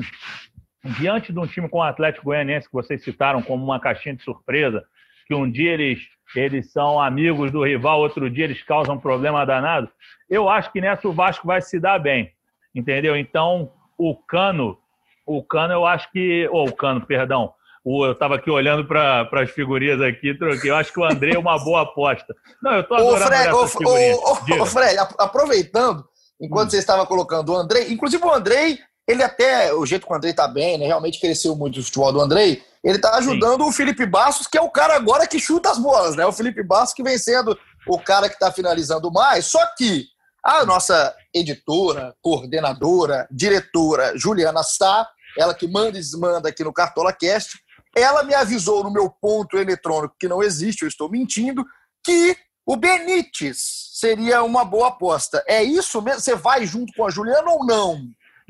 diante de um time com o Atlético Goianiense, que vocês citaram como uma caixinha de surpresa, que um dia eles, eles são amigos do rival, outro dia eles causam problema danado, eu acho que nessa o Vasco vai se dar bem, entendeu? Então, o Cano, o Cano eu acho que, ou o Cano, perdão, o, eu estava aqui olhando para as figurinhas aqui, troquei. Eu acho que o André é uma boa aposta. Não, eu estou adorando Fred, essas figurinhas. Ô, Fred, aproveitando, enquanto hum. você estava colocando o André, inclusive o André ele até, o jeito que o Andrei tá bem, né? Realmente cresceu muito o futebol do Andrei. Ele tá ajudando Sim. o Felipe Bastos, que é o cara agora que chuta as bolas, né? O Felipe Bastos que vem sendo o cara que tá finalizando mais. Só que a nossa editora, coordenadora, diretora, Juliana Sá, ela que manda e desmanda aqui no Cartola Cast, ela me avisou no meu ponto eletrônico, que não existe, eu estou mentindo, que o Benítez seria uma boa aposta. É isso mesmo? Você vai junto com a Juliana ou não?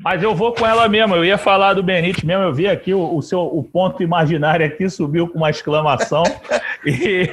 Mas eu vou com ela mesmo. Eu ia falar do Benítez mesmo. Eu vi aqui o, o seu o ponto imaginário aqui subiu com uma exclamação. e,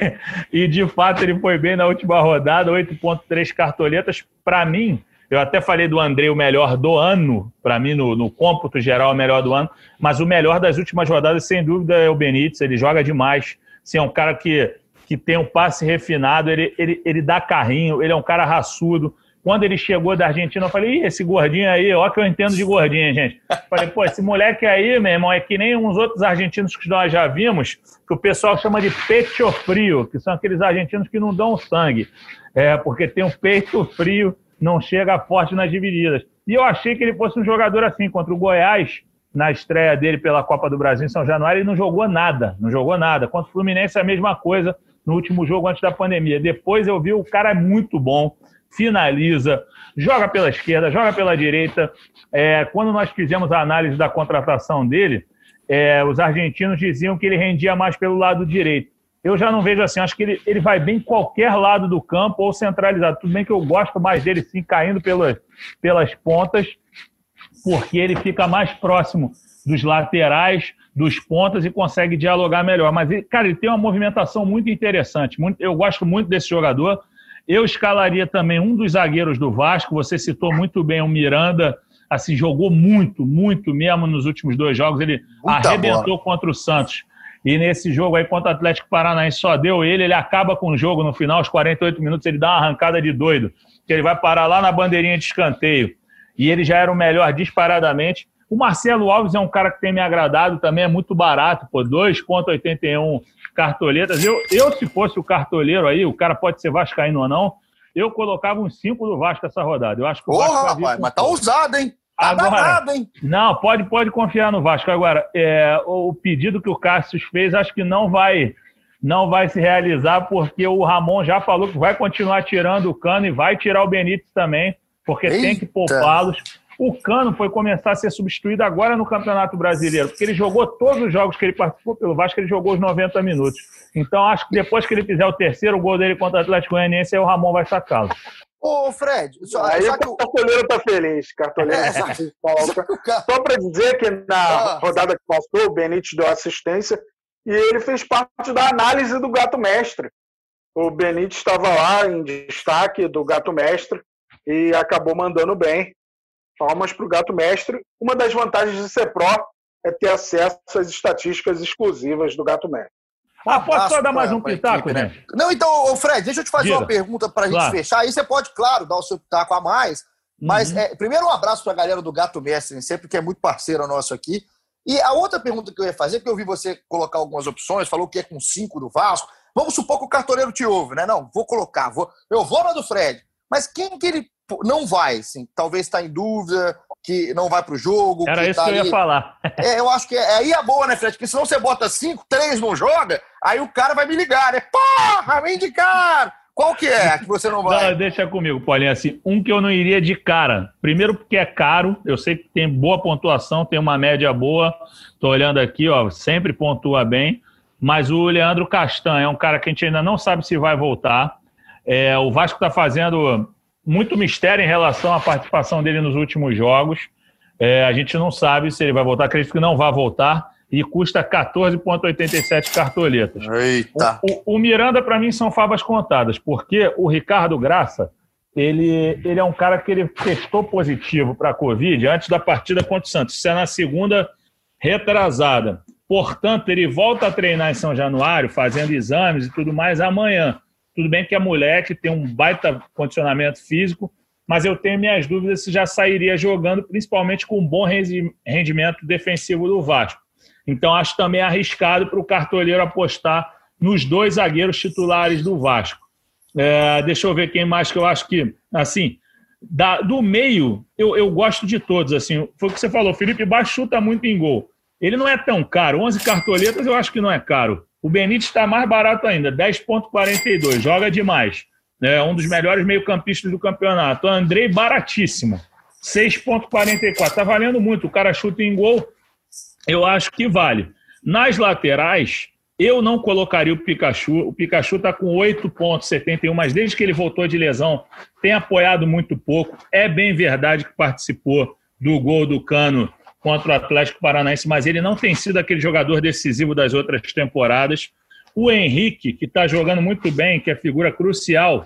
e de fato ele foi bem na última rodada, 8.3 cartoletas. Para mim, eu até falei do André o melhor do ano, para mim no, no cômputo geral o melhor do ano, mas o melhor das últimas rodadas sem dúvida é o Benítez. Ele joga demais. Assim, é um cara que que tem um passe refinado, ele, ele, ele dá carrinho, ele é um cara raçudo, quando ele chegou da Argentina, eu falei, Ih, esse gordinho aí, ó que eu entendo de gordinho, gente. Falei, pô, esse moleque aí, meu irmão, é que nem uns outros argentinos que nós já vimos, que o pessoal chama de pecho frio, que são aqueles argentinos que não dão sangue, é, porque tem um peito frio, não chega forte nas divididas. E eu achei que ele fosse um jogador assim, contra o Goiás, na estreia dele pela Copa do Brasil em São Januário, ele não jogou nada, não jogou nada. Contra o Fluminense, a mesma coisa no último jogo antes da pandemia. Depois eu vi o cara é muito bom, finaliza, joga pela esquerda, joga pela direita. É, quando nós fizemos a análise da contratação dele, é, os argentinos diziam que ele rendia mais pelo lado direito. eu já não vejo assim. Acho que ele, ele vai bem em qualquer lado do campo ou centralizado. Tudo bem que eu gosto mais dele sim caindo pelas, pelas pontas, porque ele fica mais próximo dos laterais, dos pontas e consegue dialogar melhor. Mas, cara, ele tem uma movimentação muito interessante. Muito, eu gosto muito desse jogador. Eu escalaria também um dos zagueiros do Vasco. Você citou muito bem o Miranda. Assim, jogou muito, muito mesmo nos últimos dois jogos. Ele Muita arrebentou bola. contra o Santos. E nesse jogo aí contra o Atlético Paranaense só deu ele, ele acaba com o jogo no final, aos 48 minutos, ele dá uma arrancada de doido, que ele vai parar lá na bandeirinha de escanteio. E ele já era o melhor disparadamente. O Marcelo Alves é um cara que tem me agradado também, é muito barato, pô, 2,81 cartoletas. Eu, eu, se fosse o cartoleiro aí, o cara pode ser vascaíno ou não, eu colocava uns 5 do Vasco essa rodada. Eu acho que o Porra, Vasco rapaz, mas tá ousado, hein? Tá Agora, danado, hein? Não, pode, pode confiar no Vasco. Agora, é, o pedido que o Cássio fez, acho que não vai não vai se realizar, porque o Ramon já falou que vai continuar tirando o cano e vai tirar o Benítez também, porque Eita. tem que poupá-los. O Cano foi começar a ser substituído agora no Campeonato Brasileiro, porque ele jogou todos os jogos que ele participou pelo Vasco, ele jogou os 90 minutos. Então, acho que depois que ele fizer o terceiro gol dele contra o Atlético Goianiense, aí o Ramon vai sacá-lo. Ô, Fred, só, aí o o cartoleiro tá feliz. Cartoleiro é, tá Só para dizer que na ah. rodada que passou, o Benítez deu assistência e ele fez parte da análise do Gato Mestre. O Benítez estava lá em destaque do Gato Mestre e acabou mandando bem. Palmas para o gato mestre. Uma das vantagens de ser pró é ter acesso às estatísticas exclusivas do gato mestre. Ah, posso só dar mais um pitaco, equipe, né? Não, então, Fred, deixa eu te fazer Diga. uma pergunta para a gente claro. fechar. Aí você pode, claro, dar o seu pitaco a mais. Mas, uhum. é, primeiro, um abraço para a galera do Gato Mestre, sempre que é muito parceiro nosso aqui. E a outra pergunta que eu ia fazer, porque eu vi você colocar algumas opções, falou que é com cinco do Vasco. Vamos supor que o cartoleiro te ouve, né? Não, vou colocar, vou, eu vou na do Fred. Mas quem que ele não vai, assim, talvez está em dúvida, que não vai para o jogo. Era isso tá que eu ali... ia falar. É, eu acho que é, aí é boa, né, Fred? Porque senão você bota cinco, três não joga, aí o cara vai me ligar, né? Porra, vem de cara! Qual que é que você não vai? Não, deixa comigo, Paulinho. Assim, um que eu não iria de cara. Primeiro porque é caro. Eu sei que tem boa pontuação, tem uma média boa. Tô olhando aqui, ó, sempre pontua bem. Mas o Leandro Castan é um cara que a gente ainda não sabe se vai voltar. É, o Vasco está fazendo muito mistério em relação à participação dele nos últimos jogos. É, a gente não sabe se ele vai voltar, acredito que não vai voltar. E custa 14,87 cartoletas. Eita! O, o, o Miranda, para mim, são favas contadas, porque o Ricardo Graça, ele, ele é um cara que ele testou positivo para a Covid antes da partida contra o Santos. Isso é na segunda retrasada. Portanto, ele volta a treinar em São Januário, fazendo exames e tudo mais amanhã. Tudo bem que é moleque, tem um baita condicionamento físico, mas eu tenho minhas dúvidas se já sairia jogando, principalmente com um bom rendimento defensivo do Vasco. Então, acho também arriscado para o cartoleiro apostar nos dois zagueiros titulares do Vasco. É, deixa eu ver quem mais que eu acho que, assim, da, do meio, eu, eu gosto de todos. Assim, foi o que você falou, Felipe Baixo chuta muito em gol. Ele não é tão caro, 11 cartoletas eu acho que não é caro. O Benítez está mais barato ainda, 10,42, joga demais. É um dos melhores meio-campistas do campeonato. Andrei, baratíssimo, 6,44. Está valendo muito. O cara chuta em gol, eu acho que vale. Nas laterais, eu não colocaria o Pikachu. O Pikachu está com 8,71, mas desde que ele voltou de lesão, tem apoiado muito pouco. É bem verdade que participou do gol do Cano contra o Atlético Paranaense, mas ele não tem sido aquele jogador decisivo das outras temporadas. O Henrique, que está jogando muito bem, que é figura crucial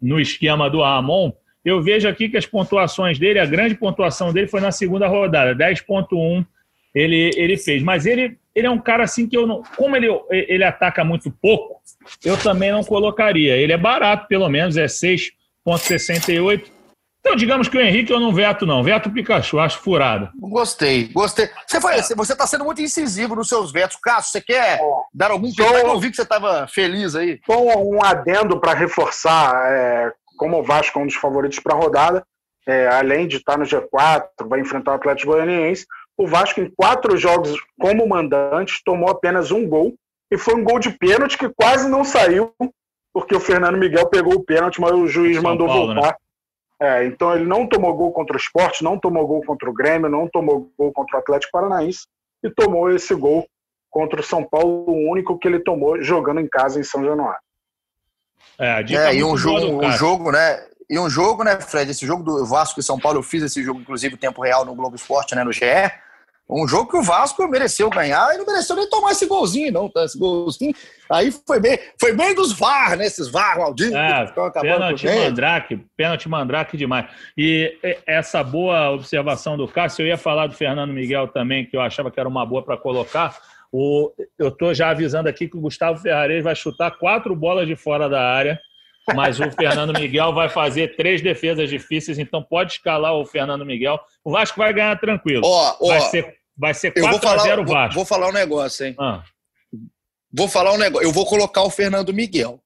no esquema do Ramon, eu vejo aqui que as pontuações dele, a grande pontuação dele foi na segunda rodada, 10.1 ele, ele fez. Mas ele, ele é um cara assim que eu não. Como ele, ele ataca muito pouco, eu também não colocaria. Ele é barato, pelo menos, é 6,68. Então, digamos que o Henrique eu não veto, não. Veto o Pikachu, acho furada. Gostei, gostei. Você foi, é. você está sendo muito incisivo nos seus vetos. Cássio, você quer dar algum tempo? Eu vi que você estava feliz aí. Com um adendo para reforçar, é, como o Vasco é um dos favoritos para a rodada, é, além de estar no G4, vai enfrentar o Atlético Goianiense, o Vasco, em quatro jogos como mandante, tomou apenas um gol. E foi um gol de pênalti que quase não saiu, porque o Fernando Miguel pegou o pênalti, mas o juiz São mandou Paulo, né? voltar. Né? É, então ele não tomou gol contra o esporte, não tomou gol contra o Grêmio, não tomou gol contra o Atlético Paranaense e tomou esse gol contra o São Paulo, o único que ele tomou jogando em casa em São Januário. É, a dica é, e um jogo, um jogo, né? E um jogo, né, Fred? Esse jogo do Vasco e São Paulo, eu fiz esse jogo, inclusive, tempo real no Globo Esporte, né, no GE. Um jogo que o Vasco mereceu ganhar e não mereceu nem tomar esse golzinho, não. Tá? Esse golzinho. Aí foi bem, foi bem dos VAR, né? Esses VAR malditos. É, pênalti mandrake, pênalti mandrake demais. E essa boa observação do Cássio, eu ia falar do Fernando Miguel também, que eu achava que era uma boa para colocar. O, eu estou já avisando aqui que o Gustavo Ferrarese vai chutar quatro bolas de fora da área mas o Fernando Miguel vai fazer três defesas difíceis, então pode escalar o Fernando Miguel. O Vasco vai ganhar tranquilo. Ó, ó, vai ser, vai ser 4x0 Vasco. Vou, vou, falar um negócio, hein? Ah. Vou falar um negócio. Eu vou colocar o Fernando Miguel.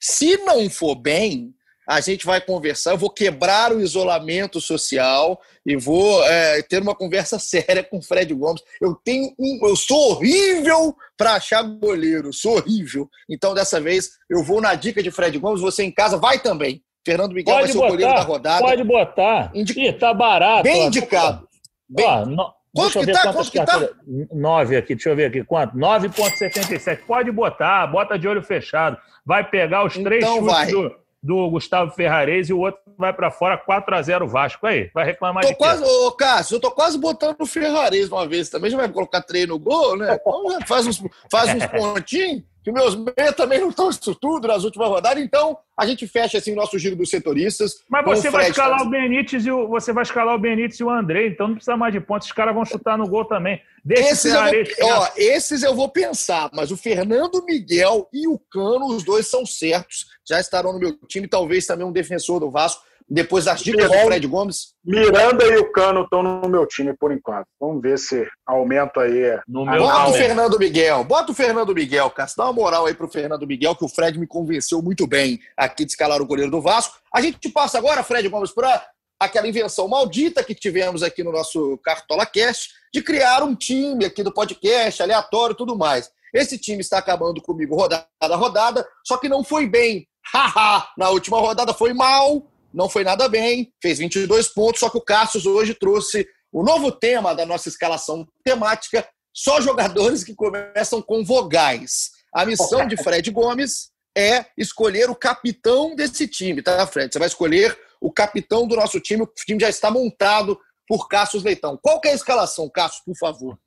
Se não for bem, a gente vai conversar, eu vou quebrar o isolamento social e vou é, ter uma conversa séria com o Fred Gomes. Eu tenho um, eu sou horrível para achar goleiro, sou horrível. Então dessa vez eu vou na dica de Fred Gomes, você em casa vai também. Fernando Miguel pode vai ser botar, o goleiro da rodada. Pode botar. Indi... Ih, tá barato. Bem ó, indicado. Bem... Ó, no... Quanto que tá? Quanto que tá? 9 aqui, deixa eu ver aqui. Quanto? 9,77. Pode botar, bota de olho fechado. Vai pegar os três então chutes vai. do, do Gustavo Ferrarese e o outro vai para fora 4 a 0 Vasco. Aí, vai reclamar tô de quase, Ô, Cássio, eu tô quase botando o Ferrarese uma vez também. Já vai colocar treino no gol, né? Então, faz uns, faz uns pontinhos que meus meios também não estão isso tudo nas últimas rodadas, então a gente fecha assim o nosso giro dos setoristas. Mas você vai escalar o Benítez e o, você vai escalar o Benítez e o André, então não precisa mais de pontos, os caras vão chutar no gol também. Deixa esses, eu vou, ó, esses eu vou pensar, mas o Fernando Miguel e o Cano, os dois são certos, já estarão no meu time, talvez também um defensor do Vasco depois das dicas do Fred Gomes. Miranda e o Cano estão no meu time por enquanto. Vamos ver se aumenta aí. No meu Bota o Fernando Miguel. Bota o Fernando Miguel, Cássio. Dá uma moral aí pro Fernando Miguel, que o Fred me convenceu muito bem aqui de escalar o goleiro do Vasco. A gente passa agora, Fred Gomes, para aquela invenção maldita que tivemos aqui no nosso Cartola Cast de criar um time aqui do podcast, aleatório e tudo mais. Esse time está acabando comigo rodada a rodada, só que não foi bem. Haha! Na última rodada foi mal não foi nada bem, fez 22 pontos, só que o Cassius hoje trouxe o novo tema da nossa escalação temática, só jogadores que começam com vogais. A missão de Fred Gomes é escolher o capitão desse time, tá, Fred? Você vai escolher o capitão do nosso time, o time já está montado por Cassius Leitão. Qual é a escalação, Cassius, por favor?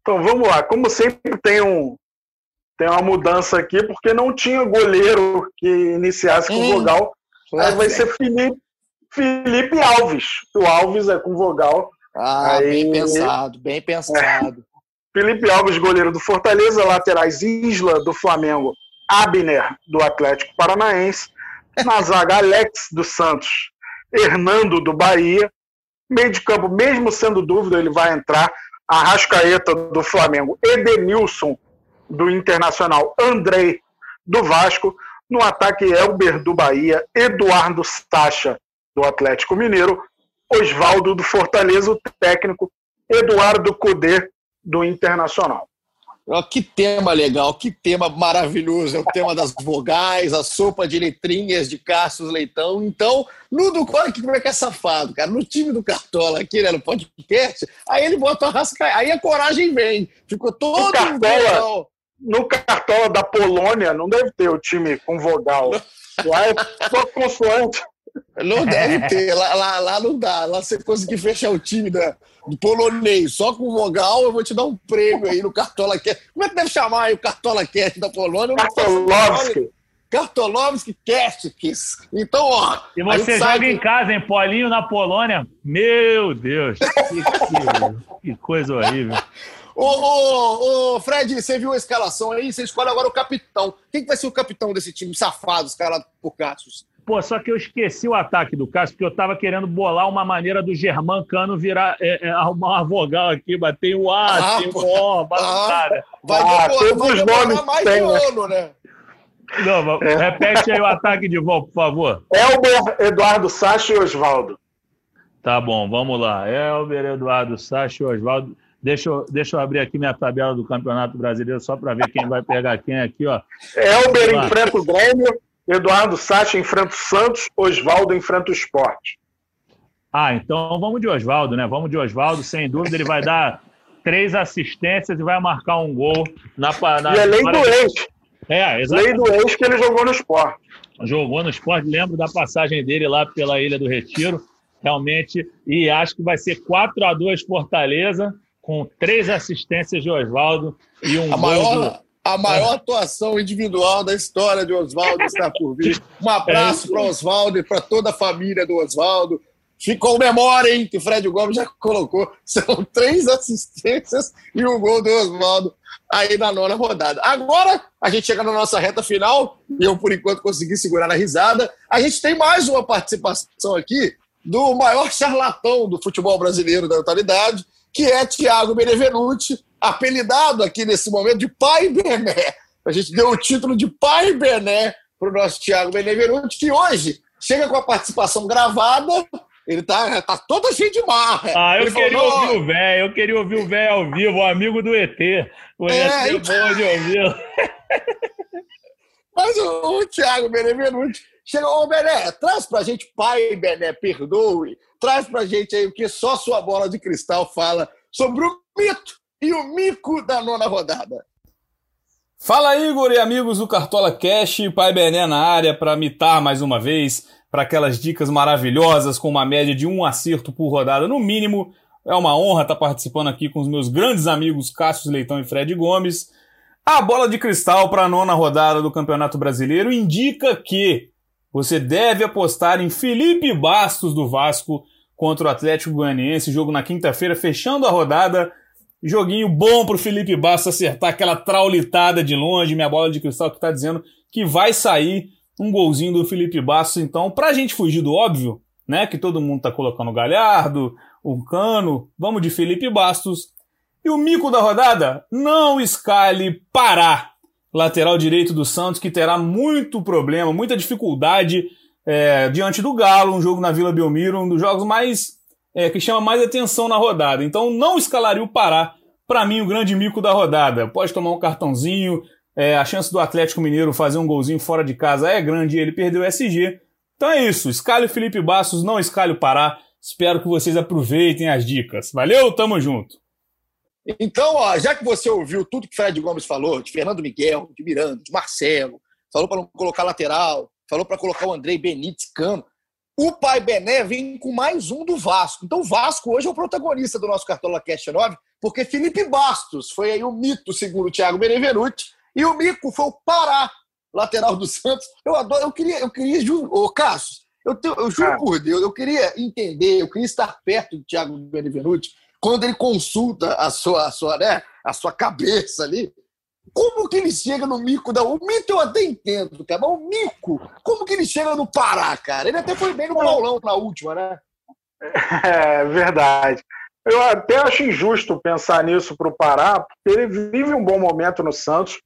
Então vamos lá, como sempre tem um tem uma mudança aqui, porque não tinha goleiro que iniciasse com hum. vogal. Aí vai ser Felipe, Felipe Alves. O Alves é com vogal. Ah, Aí, bem pensado, bem pensado. É. Felipe Alves, goleiro do Fortaleza, laterais Isla do Flamengo, Abner do Atlético Paranaense, na zaga Alex do Santos, Hernando do Bahia, meio de campo, mesmo sendo dúvida, ele vai entrar, Arrascaeta do Flamengo, Edenilson do Internacional, Andrei do Vasco, no ataque, Elber do Bahia, Eduardo Sacha do Atlético Mineiro, Oswaldo do Fortaleza, o técnico, Eduardo Cudê do Internacional. Que tema legal, que tema maravilhoso. É o tema das vogais, a sopa de letrinhas de Cassius Leitão. Então, no do olha que como é que é safado, cara. No time do Cartola aqui, né, no podcast, aí ele bota a rasca, aí a coragem vem. Ficou todo o Cartola, no cartola da Polônia não deve ter o time com vogal. Lá é só consoante. Não deve ter, lá, lá, lá, não dá. Lá você conseguir fechar o time da, do polonês só com vogal, eu vou te dar um prêmio aí no Cartola Cast. Como é que deve chamar aí o Cartola Cast da Polônia? Cartolovski. Cartolovski Castics. Então, ó. E você joga sabe... em casa, em Polinho na Polônia. Meu Deus. Que, que, que coisa horrível. Ô, ô, ô, Fred, você viu a escalação aí? Você escolhe agora o capitão. Quem que vai ser o capitão desse time safado, escalado por Cassius? Pô, só que eu esqueci o ataque do Cássio, porque eu tava querendo bolar uma maneira do Germán Cano virar, é, é, arrumar uma vogal aqui, bater o A, ah, tem o O, balançada. Ah, vai demorar, ah, vai demorar mais tem, de um ano, né? Não, é. repete aí o ataque de volta, por favor. Elber, Eduardo Sacha e Osvaldo. Tá bom, vamos lá. Elber, Eduardo Sacha e Osvaldo. Deixa eu, deixa eu abrir aqui minha tabela do Campeonato Brasileiro só para ver quem vai pegar quem aqui, ó. Elber enfrenta o Grêmio, Eduardo Sacha enfrenta o Santos, Oswaldo enfrenta o Esporte. Ah, então vamos de Oswaldo, né? Vamos de Oswaldo, sem dúvida, ele vai dar três assistências e vai marcar um gol na. na e além do ex. É, exatamente. Lei do ex que ele jogou no esporte. Jogou no esporte, lembro da passagem dele lá pela Ilha do Retiro, realmente. E acho que vai ser 4 a 2 Fortaleza, com três assistências de Oswaldo e um a gol. Maior, do... A maior atuação individual da história de Oswaldo está por vir. Um abraço para Oswaldo e para toda a família do Oswaldo. Comemorem que o Fred Gomes já colocou. São três assistências e um gol do Oswaldo aí na nona rodada. Agora, a gente chega na nossa reta final, e eu, por enquanto, consegui segurar a risada. A gente tem mais uma participação aqui do maior charlatão do futebol brasileiro da atualidade, que é Thiago Benevenuti, apelidado aqui nesse momento de Pai Bené. A gente deu o título de Pai Bené para o nosso Thiago Benevenuti, que hoje chega com a participação gravada ele tá, tá todo cheio de marra. Ah, eu ele queria falou, ouvir o velho, eu queria ouvir o velho ao vivo, o amigo do ET. O É, ET é bom de ouvir. Mas o, o Thiago Benevenuti chega, ô Bené, traz pra gente, pai Bené, perdoe, traz pra gente aí o que só sua bola de cristal fala sobre o mito e o mico da nona rodada. Fala Igor e amigos do Cartola Cash, Pai Bené na área para mitar mais uma vez, para aquelas dicas maravilhosas com uma média de um acerto por rodada no mínimo. É uma honra estar participando aqui com os meus grandes amigos Cássio Leitão e Fred Gomes. A bola de cristal para a nona rodada do Campeonato Brasileiro indica que você deve apostar em Felipe Bastos do Vasco contra o Atlético Goianiense, jogo na quinta-feira, fechando a rodada. Joguinho bom pro Felipe Bastos acertar aquela traulitada de longe, minha bola de cristal que tá dizendo que vai sair um golzinho do Felipe Bastos. Então, pra gente fugir do óbvio, né, que todo mundo tá colocando o Galhardo, o Cano, vamos de Felipe Bastos. E o mico da rodada, não escale Pará, lateral direito do Santos, que terá muito problema, muita dificuldade é, diante do Galo, um jogo na Vila Belmiro, um dos jogos mais é, que chama mais atenção na rodada. Então não escalaria o Pará, para mim, o grande mico da rodada. Pode tomar um cartãozinho, é, a chance do Atlético Mineiro fazer um golzinho fora de casa é grande e ele perdeu o SG. Então é isso, escale o Felipe Bastos, não escale o Pará. Espero que vocês aproveitem as dicas. Valeu, tamo junto! Então, ó, já que você ouviu tudo que Fred Gomes falou, de Fernando Miguel, de Miranda, de Marcelo, falou para não colocar lateral, falou para colocar o Andrei Benítez Cano, o Pai Bené vem com mais um do Vasco. Então, o Vasco hoje é o protagonista do nosso Cartola Cast 9, porque Felipe Bastos foi aí o mito, segundo o Thiago Benevenuti, e o mico foi o Pará, lateral do Santos. Eu adoro, eu queria, eu queria, juro, ô Cássio, eu, te, eu juro Ah. por Deus, eu queria entender, eu queria estar perto do Thiago Benevenuti quando ele consulta a sua, a sua, né, a sua cabeça ali. Como que ele chega no mico da. O mito eu até entendo, cara, mas o mico, como que ele chega no Pará, cara? Ele até foi bem no Paulão na última, né? É verdade. Eu até acho injusto pensar nisso para o Pará, porque ele vive um bom momento no Santos.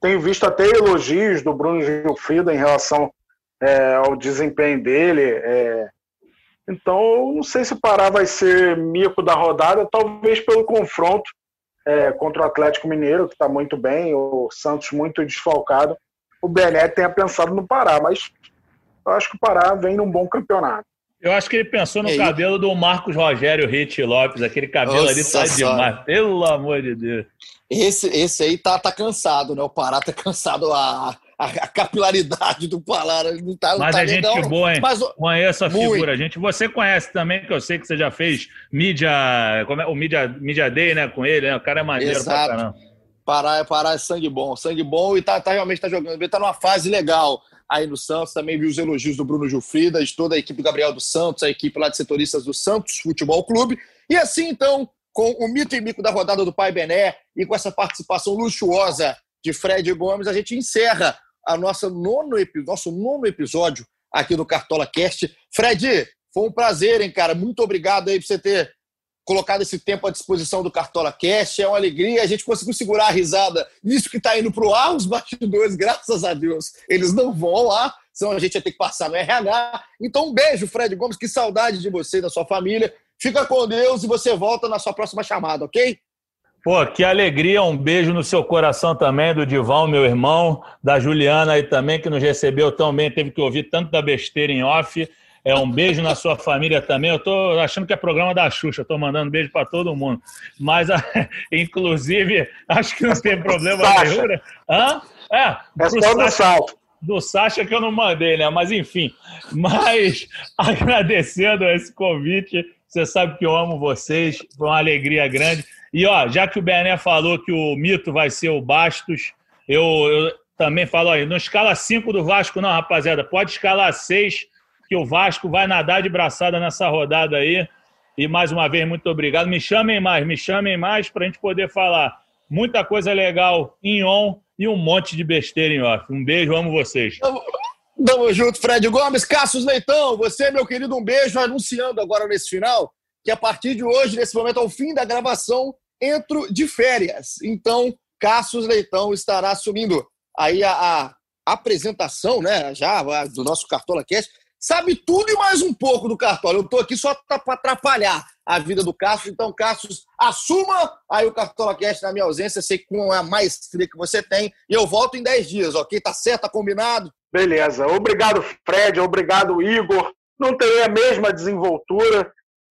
Tenho visto até elogios do Bruno Gilfrida em relação é, ao desempenho dele. é. Então, não sei se o Pará vai ser mico da rodada, talvez pelo confronto é, contra o Atlético Mineiro, que está muito bem, o Santos muito desfalcado. O Bené tenha pensado no Pará, mas eu acho que o Pará vem num bom campeonato. Eu acho que ele pensou no E aí? cabelo do Marcos Rogério Rich Lopes, aquele cabelo ali Nossa tá Senhora. demais, pelo amor de Deus. Esse, esse aí tá, tá cansado, né? O Pará tá cansado, a, a, a capilaridade do Pará não tá, não Mas tá é gente legal, boa, hein? Mas, Conheço a Muito. figura, gente. Você conhece também, que eu sei que você já fez mídia, como é, o mídia, mídia Day, né, com ele, né? O cara é maneiro Exato. pra caramba. Pará, Pará é sangue bom, sangue bom e tá, tá realmente tá jogando bem, tá numa fase legal aí no Santos. Também vi os elogios do Bruno Gilfrida, de toda a equipe do Gabriel dos Santos, a equipe lá de setoristas do Santos Futebol Clube. E assim, então, com o mito e mico da rodada do Pai Bené e com essa participação luxuosa de Fred Gomes, a gente encerra a nossa nono, nosso nono episódio aqui no Cartola Cast. Fred, foi um prazer, hein, cara? Muito obrigado aí por você ter colocado esse tempo à disposição do Cartola Cast. É uma alegria. A gente conseguiu segurar a risada nisso que está indo para o ar. Os bastidores, graças a Deus, eles não vão ar, senão a gente ia ter que passar no RH. Então, um beijo, Fred Gomes. Que saudade de você e da sua família. Fica com Deus e você volta na sua próxima chamada, ok? Pô, que alegria, um beijo no seu coração também, do Divão, meu irmão, da Juliana aí também, que nos recebeu tão bem, teve que ouvir tanto da besteira em off. É um beijo na sua família também. Eu tô achando que é programa da Xuxa, tô mandando beijo para todo mundo. Mas, inclusive, acho que não tem problema nenhum. Né? Hã? É, é só do salto do Sacha que eu não mandei, né? Mas enfim. Mas agradecendo esse convite, você sabe que eu amo vocês, foi uma alegria grande. E ó, já que o Bené falou que o mito vai ser o Bastos, eu, eu também falo aí, não escala 5 do Vasco, não, rapaziada. Pode escalar 6, que o Vasco vai nadar de braçada nessa rodada aí. E mais uma vez, muito obrigado. Me chamem mais, me chamem mais para a gente poder falar muita coisa legal em on e um monte de besteira em off. Um beijo, amo vocês. Tamo, junto, Fred Gomes. Cassius Leitão, você, meu querido, um beijo. Anunciando agora nesse final que a partir de hoje, nesse momento, ao fim da gravação, entro de férias. Então, Cassius Leitão estará assumindo aí a, a apresentação, né, já do nosso Cartola Cast. Sabe tudo e mais um pouco do Cartola. Eu estou aqui só para atrapalhar a vida do Cassius. Então, Cassius, assuma aí o Cartola Cast na minha ausência. Sei com a maestria que você tem. E eu volto em 10 dias, ok? Tá certo? Tá combinado? Beleza. Obrigado, Fred. Obrigado, Igor. Não terei a mesma desenvoltura,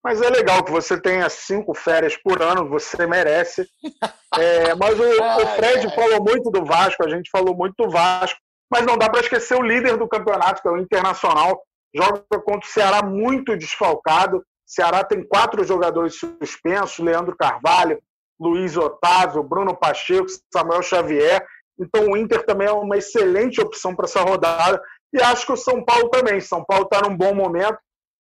mas é legal que você tenha cinco férias por ano. Você merece. É, mas o, o Fred falou muito do Vasco. A gente falou muito do Vasco. Mas não dá para esquecer o líder do campeonato, que é o Internacional. Joga contra o Ceará muito desfalcado Ceará tem quatro jogadores suspensos: Leandro Carvalho, Luiz Otávio, Bruno Pacheco, Samuel Xavier. Então o Inter também é uma excelente opção para essa rodada. E acho que o São Paulo também. São Paulo está num bom momento,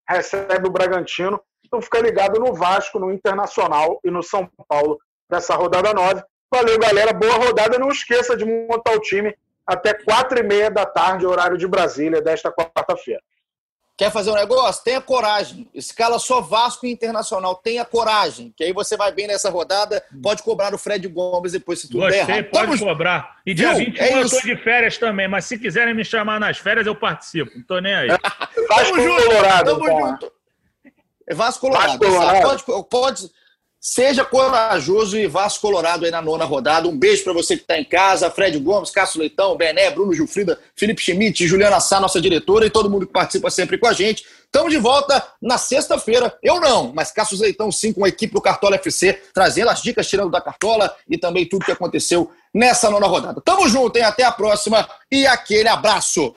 recebe o Bragantino. Então fica ligado no Vasco, no Internacional e no São Paulo nessa rodada 9. Valeu, galera. Boa rodada. Não esqueça de montar o time até quatro e meia da tarde, horário de Brasília, desta quarta-feira. Quer fazer um negócio? Tenha coragem. Escala só Vasco e Internacional. Tenha coragem. Que aí você vai bem nessa rodada. Pode cobrar o Fred Gomes depois, se tudo Gostei, der errado. pode Tamo... cobrar. E dia Viu? 21 é eu tô de férias também. Mas se quiserem me chamar nas férias, eu participo. Não tô nem aí. Vasco Colorado. Tamo junto. É Vasco Colorado. Vasco Colorado. Pode, pode, Seja corajoso e Vasco Colorado aí na nona rodada. Um beijo para você que está em casa. Fred Gomes, Cássio Leitão, Bené, Bruno Gilfrida, Felipe Schmidt, Juliana Sá, nossa diretora e todo mundo que participa sempre com a gente. Estamos de volta na sexta-feira. Eu não, mas Cássio Leitão sim, com a equipe do Cartola FC, trazendo as dicas, tirando da Cartola e também tudo que aconteceu nessa nona rodada. Tamo junto, hein? Até a próxima e aquele abraço.